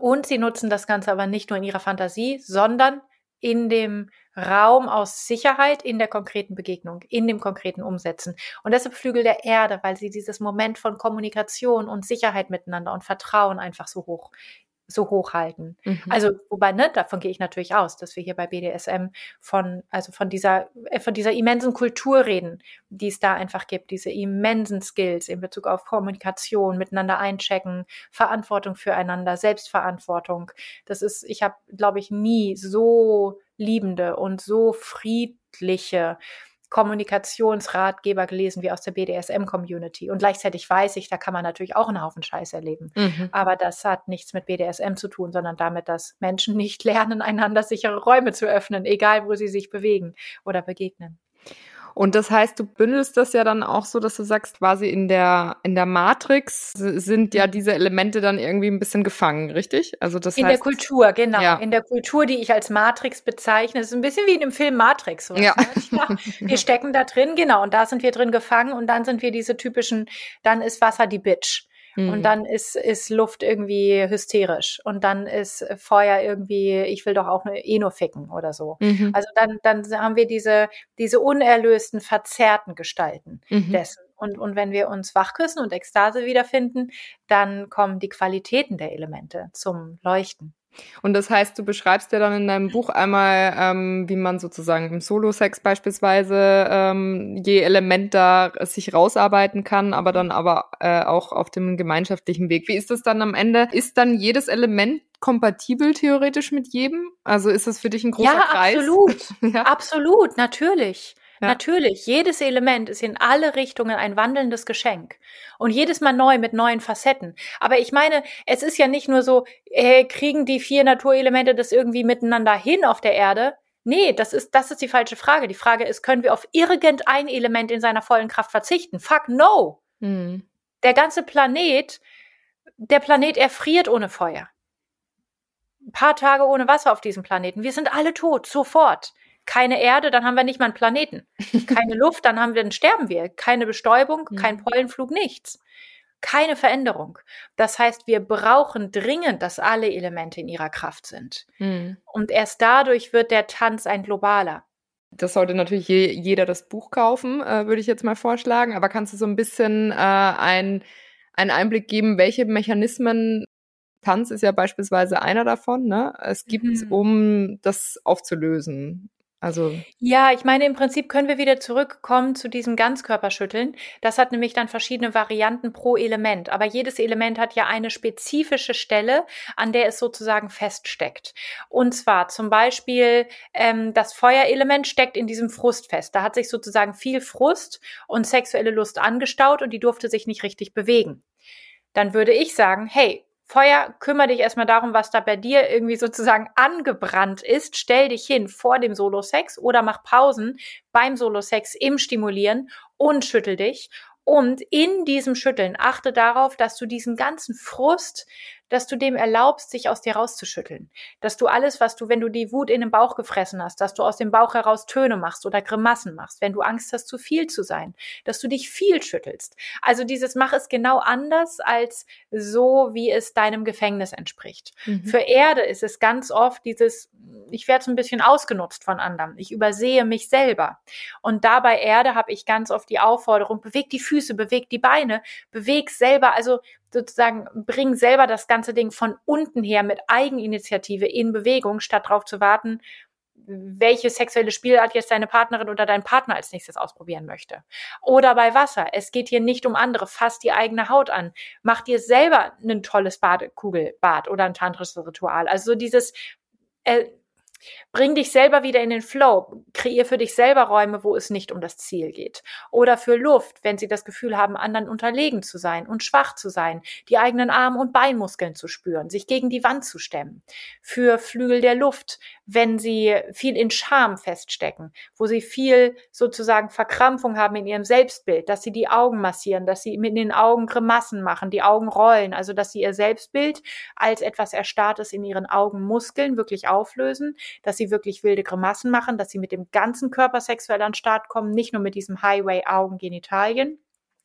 und sie nutzen das Ganze aber nicht nur in ihrer Fantasie, sondern in dem Raum aus Sicherheit in der konkreten Begegnung, in dem konkreten Umsetzen. Und deshalb Flügel der Erde, weil sie dieses Moment von Kommunikation und Sicherheit miteinander und Vertrauen einfach so hoch so hochhalten. Mhm. Also, wobei, ne, davon gehe ich natürlich aus, dass wir hier bei BDSM von, also von dieser, äh, von dieser immensen Kultur reden, die es da einfach gibt, diese immensen Skills in Bezug auf Kommunikation, miteinander einchecken, Verantwortung füreinander, Selbstverantwortung. Das ist, ich habe, glaube ich, nie so liebende und so friedliche Kommunikationsratgeber gelesen wie aus der BDSM-Community. Und gleichzeitig weiß ich, da kann man natürlich auch einen Haufen Scheiß erleben. Mhm. Aber das hat nichts mit BDSM zu tun, sondern damit, dass Menschen nicht <laughs> lernen, einander sichere Räume zu öffnen, egal wo sie sich bewegen oder begegnen. Und das heißt, du bündelst das ja dann auch so, dass du sagst, quasi in der, in der Matrix sind ja diese Elemente dann irgendwie ein bisschen gefangen, richtig? Also das in heißt, der Kultur, genau. Ja. In der Kultur, die ich als Matrix bezeichne. Das ist ein bisschen wie in dem Film Matrix. Ja. <laughs> Ne? Wir stecken da drin, genau. Und da sind wir drin gefangen. Und dann sind wir diese typischen, dann ist Wasser die Bitch. Mhm. Und dann ist, ist Luft irgendwie hysterisch. Und dann ist Feuer irgendwie, ich will doch auch eh nur ficken oder so. Mhm. Also dann, dann haben wir diese, diese unerlösten, verzerrten Gestalten mhm. dessen. Und, und wenn wir uns wachküssen und Ekstase wiederfinden, dann kommen die Qualitäten der Elemente zum Leuchten. Und das heißt, du beschreibst ja dann in deinem Buch einmal, ähm, wie man sozusagen im Solo-Sex beispielsweise ähm, je Element da sich rausarbeiten kann, aber dann aber äh, auch auf dem gemeinschaftlichen Weg. Wie ist das dann am Ende? Ist dann jedes Element kompatibel theoretisch mit jedem? Also ist das für dich ein großer ja, Kreis? Absolut. <laughs> ja, absolut, natürlich. Ja. Natürlich, jedes Element ist in alle Richtungen ein wandelndes Geschenk. Und jedes Mal neu mit neuen Facetten. Aber ich meine, es ist ja nicht nur so, äh, kriegen die vier Naturelemente das irgendwie miteinander hin auf der Erde? Nee, das ist, das ist die falsche Frage. Die Frage ist, können wir auf irgendein Element in seiner vollen Kraft verzichten? Fuck no! Hm. Der ganze Planet, der Planet erfriert ohne Feuer. Ein paar Tage ohne Wasser auf diesem Planeten. Wir sind alle tot, sofort keine Erde, dann haben wir nicht mal einen Planeten. <laughs> Keine Luft, dann haben wir, dann sterben wir. Keine Bestäubung, kein Pollenflug, nichts. Keine Veränderung. Das heißt, wir brauchen dringend, dass alle Elemente in ihrer Kraft sind. Mhm. Und erst dadurch wird der Tanz ein globaler. Das sollte natürlich je, jeder das Buch kaufen, äh, würde ich jetzt mal vorschlagen. Aber kannst du so ein bisschen äh, ein, einen Einblick geben, welche Mechanismen Tanz ist ja beispielsweise einer davon, ne? Es gibt, mhm. um das aufzulösen. Also ja, ich meine, im Prinzip können wir wieder zurückkommen zu diesem Ganzkörperschütteln. Das hat nämlich dann verschiedene Varianten pro Element. Aber jedes Element hat ja eine spezifische Stelle, an der es sozusagen feststeckt. Und zwar zum Beispiel ähm, das Feuerelement steckt in diesem Frust fest. Da hat sich sozusagen viel Frust und sexuelle Lust angestaut und die durfte sich nicht richtig bewegen. Dann würde ich sagen, hey, Feuer, kümmere dich erstmal darum, was da bei dir irgendwie sozusagen angebrannt ist. Stell dich hin vor dem Solo-Sex oder mach Pausen beim Solo-Sex im Stimulieren und schüttel dich. Und in diesem Schütteln achte darauf, dass du diesen ganzen Frust, dass du dem erlaubst, sich aus dir rauszuschütteln. Dass du alles, was du, wenn du die Wut in den Bauch gefressen hast, dass du aus dem Bauch heraus Töne machst oder Grimassen machst, wenn du Angst hast, zu viel zu sein, dass du dich viel schüttelst. Also dieses Mach es genau anders als so, wie es deinem Gefängnis entspricht. Mhm. Für Erde ist es ganz oft dieses, ich werde so ein bisschen ausgenutzt von anderen. Ich übersehe mich selber. Und da bei Erde habe ich ganz oft die Aufforderung, beweg die Füße, beweg die Beine, beweg selber, also sozusagen bring selber das ganze Ding von unten her mit Eigeninitiative in Bewegung, statt darauf zu warten, welche sexuelle Spielart jetzt deine Partnerin oder dein Partner als nächstes ausprobieren möchte. Oder bei Wasser. Es geht hier nicht um andere. Fass die eigene Haut an. Mach dir selber ein tolles Badekugelbad oder ein tantrisches Ritual. Also so dieses, äh, Bring dich selber wieder in den Flow. Kreier für dich selber Räume, wo es nicht um das Ziel geht. Oder für Luft, wenn sie das Gefühl haben, anderen unterlegen zu sein und schwach zu sein, die eigenen Arm- und Beinmuskeln zu spüren, sich gegen die Wand zu stemmen. Für Flügel der Luft, wenn sie viel in Scham feststecken, wo sie viel sozusagen Verkrampfung haben in ihrem Selbstbild, dass sie die Augen massieren, dass sie mit den Augen Grimassen machen, die Augen rollen, also dass sie ihr Selbstbild als etwas Erstarrtes in ihren Augenmuskeln wirklich auflösen, dass sie wirklich wilde Grimassen machen, dass sie mit dem ganzen Körper sexuell an den Start kommen, nicht nur mit diesem Highway Augen, Genitalien.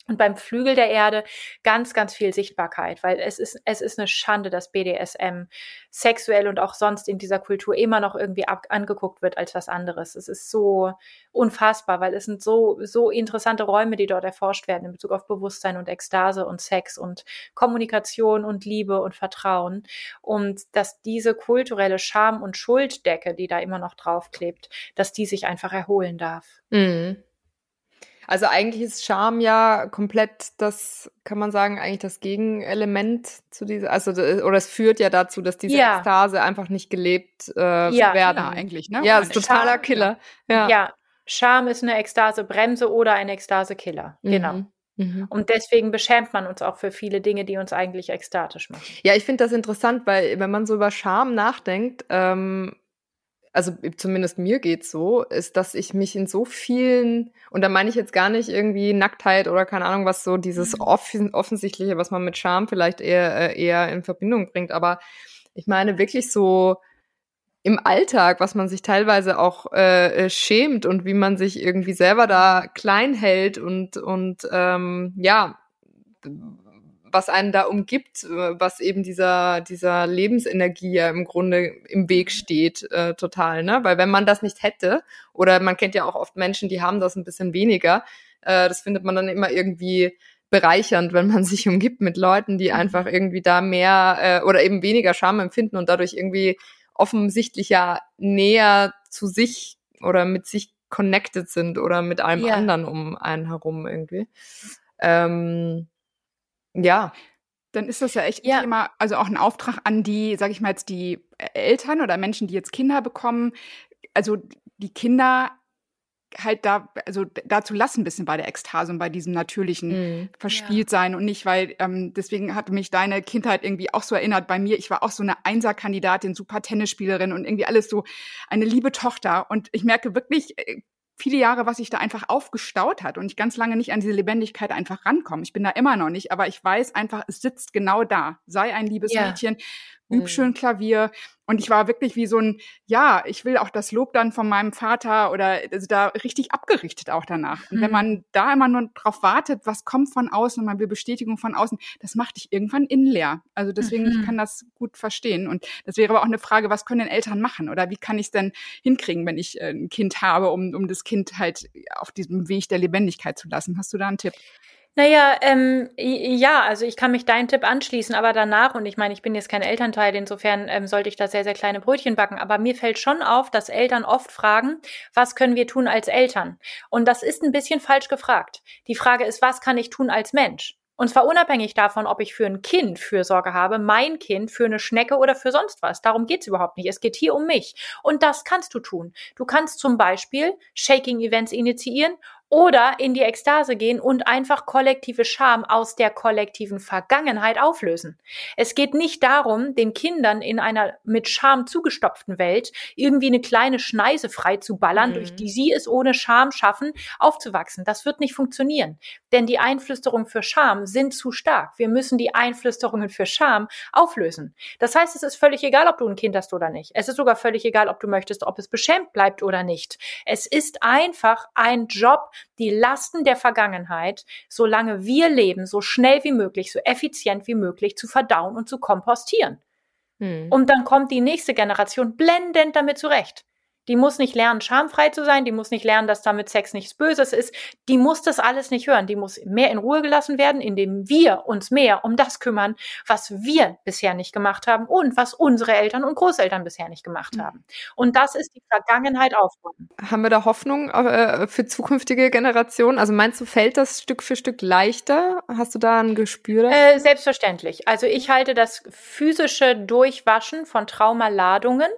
Und beim Flügel der Erde ganz, ganz viel Sichtbarkeit, weil es ist, es ist eine Schande, dass BDSM sexuell und auch sonst in dieser Kultur immer noch irgendwie ab, angeguckt wird als was anderes. Es ist so unfassbar, weil es sind so, so interessante Räume, die dort erforscht werden in Bezug auf Bewusstsein und Ekstase und Sex und Kommunikation und Liebe und Vertrauen. Und dass diese kulturelle Scham- und Schulddecke, die da immer noch draufklebt, dass die sich einfach erholen darf. Mhm. Also eigentlich ist Charme ja komplett das, kann man sagen, eigentlich das Gegenelement zu dieser, also oder es führt ja dazu, dass diese ja. Ekstase einfach nicht gelebt äh, ja, werden. Killer eigentlich, ne? Ja, ist totaler Charme, Killer. Ja. ja, Charme ist eine Ekstasebremse oder ein Ekstasekiller. Genau. Mhm. Mhm. Und deswegen beschämt man uns auch für viele Dinge, die uns eigentlich ekstatisch machen. Ja, ich finde das interessant, weil wenn man so über Scham nachdenkt, ähm, also zumindest mir geht's so, ist, dass ich mich in so vielen, und da meine ich jetzt gar nicht irgendwie Nacktheit oder keine Ahnung, was so dieses mhm. offen, offensichtliche, was man mit Scham vielleicht eher, äh, eher in Verbindung bringt, aber ich meine wirklich so im Alltag, was man sich teilweise auch äh, äh schämt und wie man sich irgendwie selber da klein hält und, und ähm, ja, was einen da umgibt, äh, was eben dieser, dieser Lebensenergie ja im Grunde im Weg steht, äh, total, ne? Weil wenn man das nicht hätte, oder man kennt ja auch oft Menschen, die haben das ein bisschen weniger, äh, das findet man dann immer irgendwie bereichernd, wenn man <laughs> sich umgibt mit Leuten, die mhm. einfach irgendwie da mehr äh, oder eben weniger Scham empfinden und dadurch irgendwie offensichtlich ja näher zu sich oder mit sich connected sind oder mit einem ja. anderen um einen herum irgendwie. Ähm, ja. Dann ist das ja echt ja. Thema, also auch ein Auftrag an die, sag ich mal jetzt, die Eltern oder Menschen, die jetzt Kinder bekommen, also die Kinder halt da, also dazu lassen ein bisschen bei der Ekstase und bei diesem natürlichen mm, Verspieltsein ja. und nicht, weil ähm, deswegen hat mich deine Kindheit irgendwie auch so erinnert bei mir. Ich war auch so eine Einserkandidatin, super Tennisspielerin und irgendwie alles so eine liebe Tochter. Und ich merke wirklich, äh, viele Jahre, was sich da einfach aufgestaut hat und ich ganz lange nicht an diese Lebendigkeit einfach rankomme. Ich bin da immer noch nicht, aber ich weiß einfach, es sitzt genau da. Sei ein liebes ja. Mädchen, üb mhm. schön Klavier. Und ich war wirklich wie so ein, ja, ich will auch das Lob dann von meinem Vater oder also da richtig abgerichtet auch danach. Und wenn mhm. man da immer nur drauf wartet, was kommt von außen und man will Bestätigung von außen, das macht dich irgendwann innen leer. Also deswegen, mhm. ich kann das gut verstehen. Und das wäre aber auch eine Frage, was können denn Eltern machen? Oder wie kann ich es denn hinkriegen, wenn ich äh, ein Kind habe, um, um das Kind halt auf diesem Weg der Lebendigkeit zu lassen? Hast du da einen Tipp? Naja, ähm, ja, also ich kann mich deinen Tipp anschließen, aber danach, und ich meine, ich bin jetzt kein Elternteil, insofern ähm, sollte ich da sehr, sehr kleine Brötchen backen, aber mir fällt schon auf, dass Eltern oft fragen, was können wir tun als Eltern? Und das ist ein bisschen falsch gefragt. Die Frage ist, was kann ich tun als Mensch? Und zwar unabhängig davon, ob ich für ein Kind Fürsorge habe, mein Kind für eine Schnecke oder für sonst was. Darum geht's überhaupt nicht. Es geht hier um mich. Und das kannst du tun. Du kannst zum Beispiel Shaking-Events initiieren oder in die Ekstase gehen und einfach kollektive Scham aus der kollektiven Vergangenheit auflösen. Es geht nicht darum, den Kindern in einer mit Scham zugestopften Welt irgendwie eine kleine Schneise frei zu ballern, mhm. durch die sie es ohne Scham schaffen, aufzuwachsen. Das wird nicht funktionieren. Denn die Einflüsterungen für Scham sind zu stark. Wir müssen die Einflüsterungen für Scham auflösen. Das heißt, es ist völlig egal, ob du ein Kind hast oder nicht. Es ist sogar völlig egal, ob du möchtest, ob es beschämt bleibt oder nicht. Es ist einfach ein Job, die Lasten der Vergangenheit, solange wir leben, so schnell wie möglich, so effizient wie möglich zu verdauen und zu kompostieren. Hm. Und dann kommt die nächste Generation blendend damit zurecht. Die muss nicht lernen, schamfrei zu sein, die muss nicht lernen, dass damit Sex nichts Böses ist, die muss das alles nicht hören, die muss mehr in Ruhe gelassen werden, indem wir uns mehr um das kümmern, was wir bisher nicht gemacht haben und was unsere Eltern und Großeltern bisher nicht gemacht mhm. haben. Und das ist die Vergangenheit aufräumen. Haben wir da Hoffnung äh, für zukünftige Generationen? Also meinst du, fällt das Stück für Stück leichter? Hast du da ein Gespür? Äh, selbstverständlich. Also ich halte das physische Durchwaschen von Traumaladungen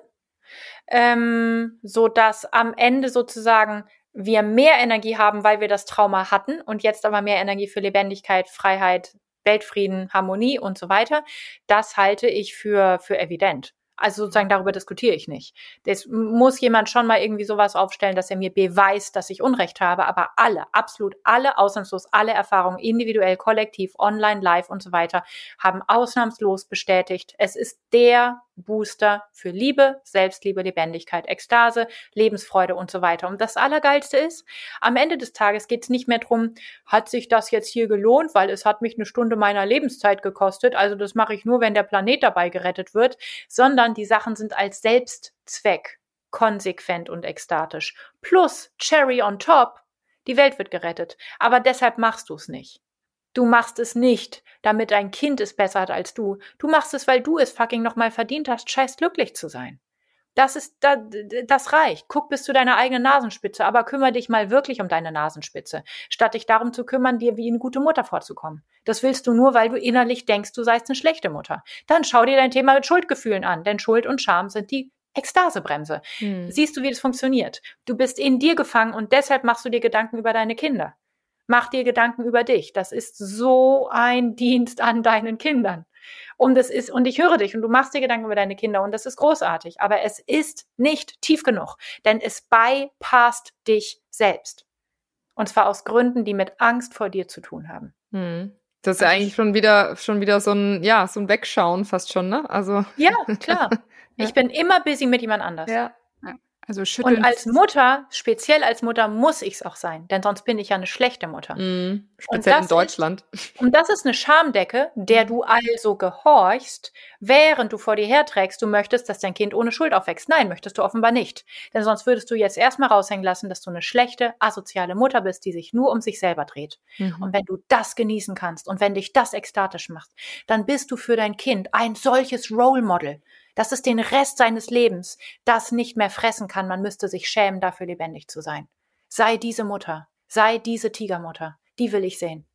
ähm, so dass am Ende sozusagen wir mehr Energie haben, weil wir das Trauma hatten und jetzt aber mehr Energie für Lebendigkeit, Freiheit, Weltfrieden, Harmonie und so weiter. Das halte ich für, für evident. Also sozusagen darüber diskutiere ich nicht. Das muss jemand schon mal irgendwie sowas aufstellen, dass er mir beweist, dass ich Unrecht habe. Aber alle, absolut alle, ausnahmslos alle Erfahrungen, individuell, kollektiv, online, live und so weiter, haben ausnahmslos bestätigt, es ist der Booster für Liebe, Selbstliebe, Lebendigkeit, Ekstase, Lebensfreude und so weiter. Und das Allergeilste ist, am Ende des Tages geht es nicht mehr drum, hat sich das jetzt hier gelohnt, weil es hat mich eine Stunde meiner Lebenszeit gekostet, also das mache ich nur, wenn der Planet dabei gerettet wird, sondern die Sachen sind als Selbstzweck konsequent und ekstatisch. Plus Cherry on top, die Welt wird gerettet. Aber deshalb machst du es nicht. Du machst es nicht, damit dein Kind es besser hat als du. Du machst es, weil du es fucking nochmal verdient hast, scheiß glücklich zu sein. Das ist, das, das reicht. Guck bis zu deiner eigenen Nasenspitze, aber kümmere dich mal wirklich um deine Nasenspitze, statt dich darum zu kümmern, dir wie eine gute Mutter vorzukommen. Das willst du nur, weil du innerlich denkst, du seist eine schlechte Mutter. Dann schau dir dein Thema mit Schuldgefühlen an, denn Schuld und Scham sind die Ekstasebremse. Hm. Siehst du, wie das funktioniert? Du bist in dir gefangen und deshalb machst du dir Gedanken über deine Kinder. Mach dir Gedanken über dich. Das ist so ein Dienst an deinen Kindern. Und es ist, und ich höre dich und du machst dir Gedanken über deine Kinder und das ist großartig. Aber es ist nicht tief genug, denn es bypasst dich selbst. Und zwar aus Gründen, die mit Angst vor dir zu tun haben. Hm. Das ist ja also eigentlich schon wieder, schon wieder so ein, ja, so ein Wegschauen fast schon, ne? Also. Ja, klar. <laughs> Ich bin immer busy mit jemand anders. Ja. Also schütteln. Und als Mutter, speziell als Mutter, muss ich es auch sein, denn sonst bin ich ja eine schlechte Mutter. Mm, speziell in Deutschland. Ist, und das ist eine Schamdecke, der du also gehorchst, während du vor dir herträgst, du möchtest, dass dein Kind ohne Schuld aufwächst. Nein, möchtest du offenbar nicht. Denn sonst würdest du jetzt erstmal raushängen lassen, dass du eine schlechte, asoziale Mutter bist, die sich nur um sich selber dreht. Mhm. Und wenn du das genießen kannst und wenn dich das ekstatisch macht, dann bist du für dein Kind ein solches Role Model dass es den Rest seines Lebens das nicht mehr fressen kann. Man müsste sich schämen, dafür lebendig zu sein. Sei diese Mutter, sei diese Tigermutter. Die will ich sehen.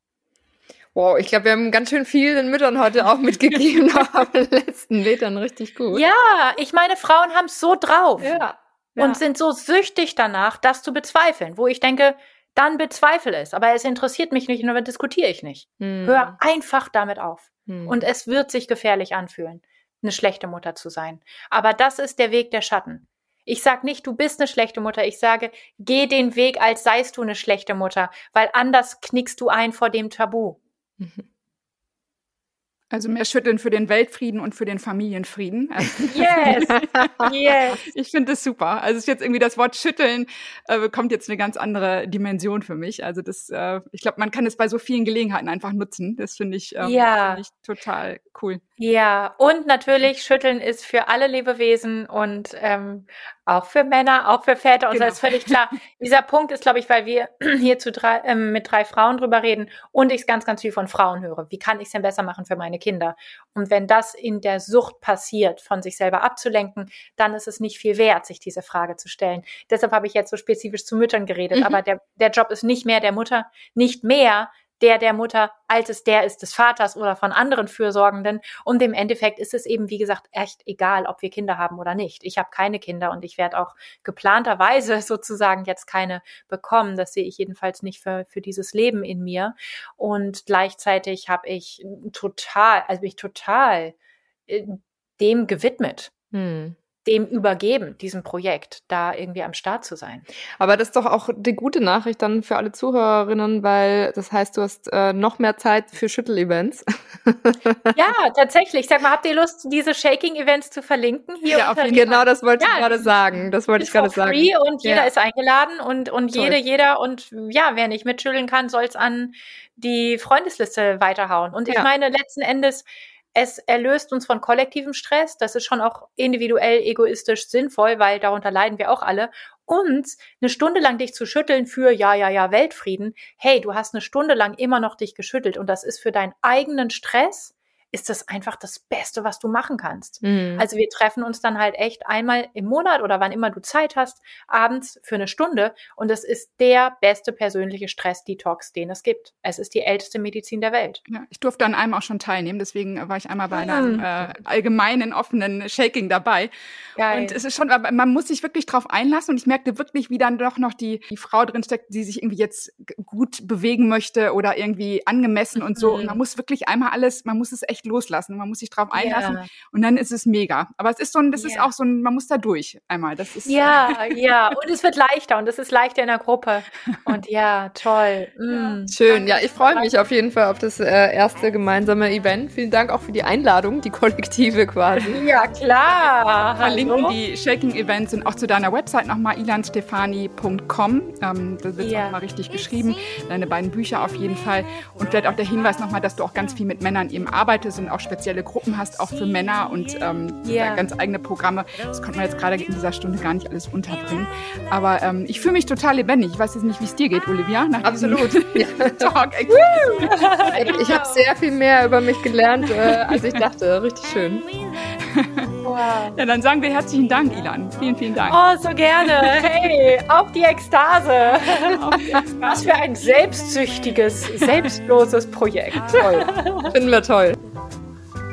Wow, ich glaube, wir haben ganz schön viel den Müttern heute auch mitgegeben <laughs> auf den letzten Metern. Richtig gut. Ja, ich meine, Frauen haben es so drauf. Ja, ja. Und sind so süchtig danach, das zu bezweifeln, wo ich denke, dann bezweifle es. Aber es interessiert mich nicht und dann diskutiere ich nicht. Hm. Hör einfach damit auf. Hm. Und es wird sich gefährlich anfühlen eine schlechte Mutter zu sein. Aber das ist der Weg der Schatten. Ich sage nicht, du bist eine schlechte Mutter. Ich sage, geh den Weg, als seist du eine schlechte Mutter, weil anders knickst du ein vor dem Tabu. Mhm. Also mehr schütteln für den Weltfrieden und für den Familienfrieden. <laughs> Yes, yes. Ich finde das super. Also ist jetzt irgendwie das Wort schütteln äh, bekommt jetzt eine ganz andere Dimension für mich. Also das, äh, ich glaube, man kann es bei so vielen Gelegenheiten einfach nutzen. Das finde ich, ähm, ja. find ich total cool. Ja, und natürlich schütteln ist für alle Lebewesen und ähm, auch für Männer, auch für Väter. Und genau. das ist völlig klar. Dieser Punkt ist, glaube ich, weil wir <clears throat> hier zu drei, ähm, mit drei Frauen drüber reden und ich ganz, ganz viel von Frauen höre. Wie kann ich es denn besser machen für meine Kinder? Und wenn das in der Sucht passiert, von sich selber abzulenken, dann ist es nicht viel wert, sich diese Frage zu stellen. Deshalb habe ich jetzt so spezifisch zu Müttern geredet. Mhm. Aber der, der Job ist nicht mehr der Mutter, nicht mehr der der Mutter, als es der ist des Vaters oder von anderen Fürsorgenden. Und im Endeffekt ist es eben, wie gesagt, echt egal, ob wir Kinder haben oder nicht. Ich habe keine Kinder und ich werde auch geplanterweise <laughs> sozusagen jetzt keine bekommen. Das sehe ich jedenfalls nicht für, für dieses Leben in mir. Und gleichzeitig habe ich total, also mich total äh, dem gewidmet. Hm dem übergeben, diesem Projekt, da irgendwie am Start zu sein. Aber das ist doch auch die gute Nachricht dann für alle Zuhörerinnen, weil das heißt, du hast äh, noch mehr Zeit für Schüttel-Events. <laughs> ja, tatsächlich. Sag mal, habt ihr Lust, diese Shaking-Events zu verlinken? Hier ja, genau, das wollte ja, ich gerade sagen. Das wollte ich gerade sagen. Free und jeder ja. ist eingeladen und, und jede, jeder und ja, wer nicht mitschütteln kann, soll es an die Freundesliste weiterhauen. Und ich ja. meine, letzten Endes, es erlöst uns von kollektivem Stress. Das ist schon auch individuell egoistisch sinnvoll, weil darunter leiden wir auch alle. Und eine Stunde lang dich zu schütteln für ja, ja, ja, Weltfrieden. Hey, du hast eine Stunde lang immer noch dich geschüttelt und das ist für deinen eigenen Stress ist das einfach das Beste, was du machen kannst. Mhm. Also wir treffen uns dann halt echt einmal im Monat oder wann immer du Zeit hast, abends für eine Stunde. Und das ist der beste persönliche Stress-Detox, den es gibt. Es ist die älteste Medizin der Welt. Ja, ich durfte an einem auch schon teilnehmen, deswegen war ich einmal bei einem mhm. äh, allgemeinen offenen Shaking dabei. Geil. Und es ist schon, man muss sich wirklich drauf einlassen. Und ich merkte wirklich, wie dann doch noch die, die Frau drin steckt, die sich irgendwie jetzt gut bewegen möchte oder irgendwie angemessen und so. Mhm. Und man muss wirklich einmal alles, man muss es echt echt loslassen. Man muss sich drauf einlassen ja. und dann ist es mega. Aber es ist so ein, das ja. ist auch so ein, man muss da durch einmal. Das ist ja, ja. Und es wird leichter und es ist leichter in der Gruppe. Und ja, toll. <laughs> Mm. Schön. Ja, ich freue mich auf jeden Fall auf das äh, erste gemeinsame Event. Vielen Dank auch für die Einladung, die kollektive quasi. <laughs> Ja, klar. Verlinken die Shaking Events und auch zu deiner Website nochmal ilanstefani.com. Ähm, da wird ja. nochmal richtig geschrieben. Deine beiden Bücher auf jeden Fall. Und vielleicht auch der Hinweis nochmal, dass du auch ganz viel mit Männern eben arbeitest Seite sind, auch spezielle Gruppen hast, auch für Männer und ähm, yeah. ganz eigene Programme. Das konnte man jetzt gerade in dieser Stunde gar nicht alles unterbringen. Aber ähm, ich fühle mich total lebendig. Ich weiß jetzt nicht, wie es dir geht, Olivia. Absolut. <laughs> Talk. ich habe sehr viel mehr über mich gelernt, äh, als ich dachte. Richtig schön. Wow. <laughs> Ja, dann sagen wir herzlichen Dank, Ilan. Vielen, vielen Dank. Oh, so gerne. Hey, auf die Ekstase. Auf die Ekstase. Was für ein selbstsüchtiges, selbstloses Projekt. Toll. Finden wir toll.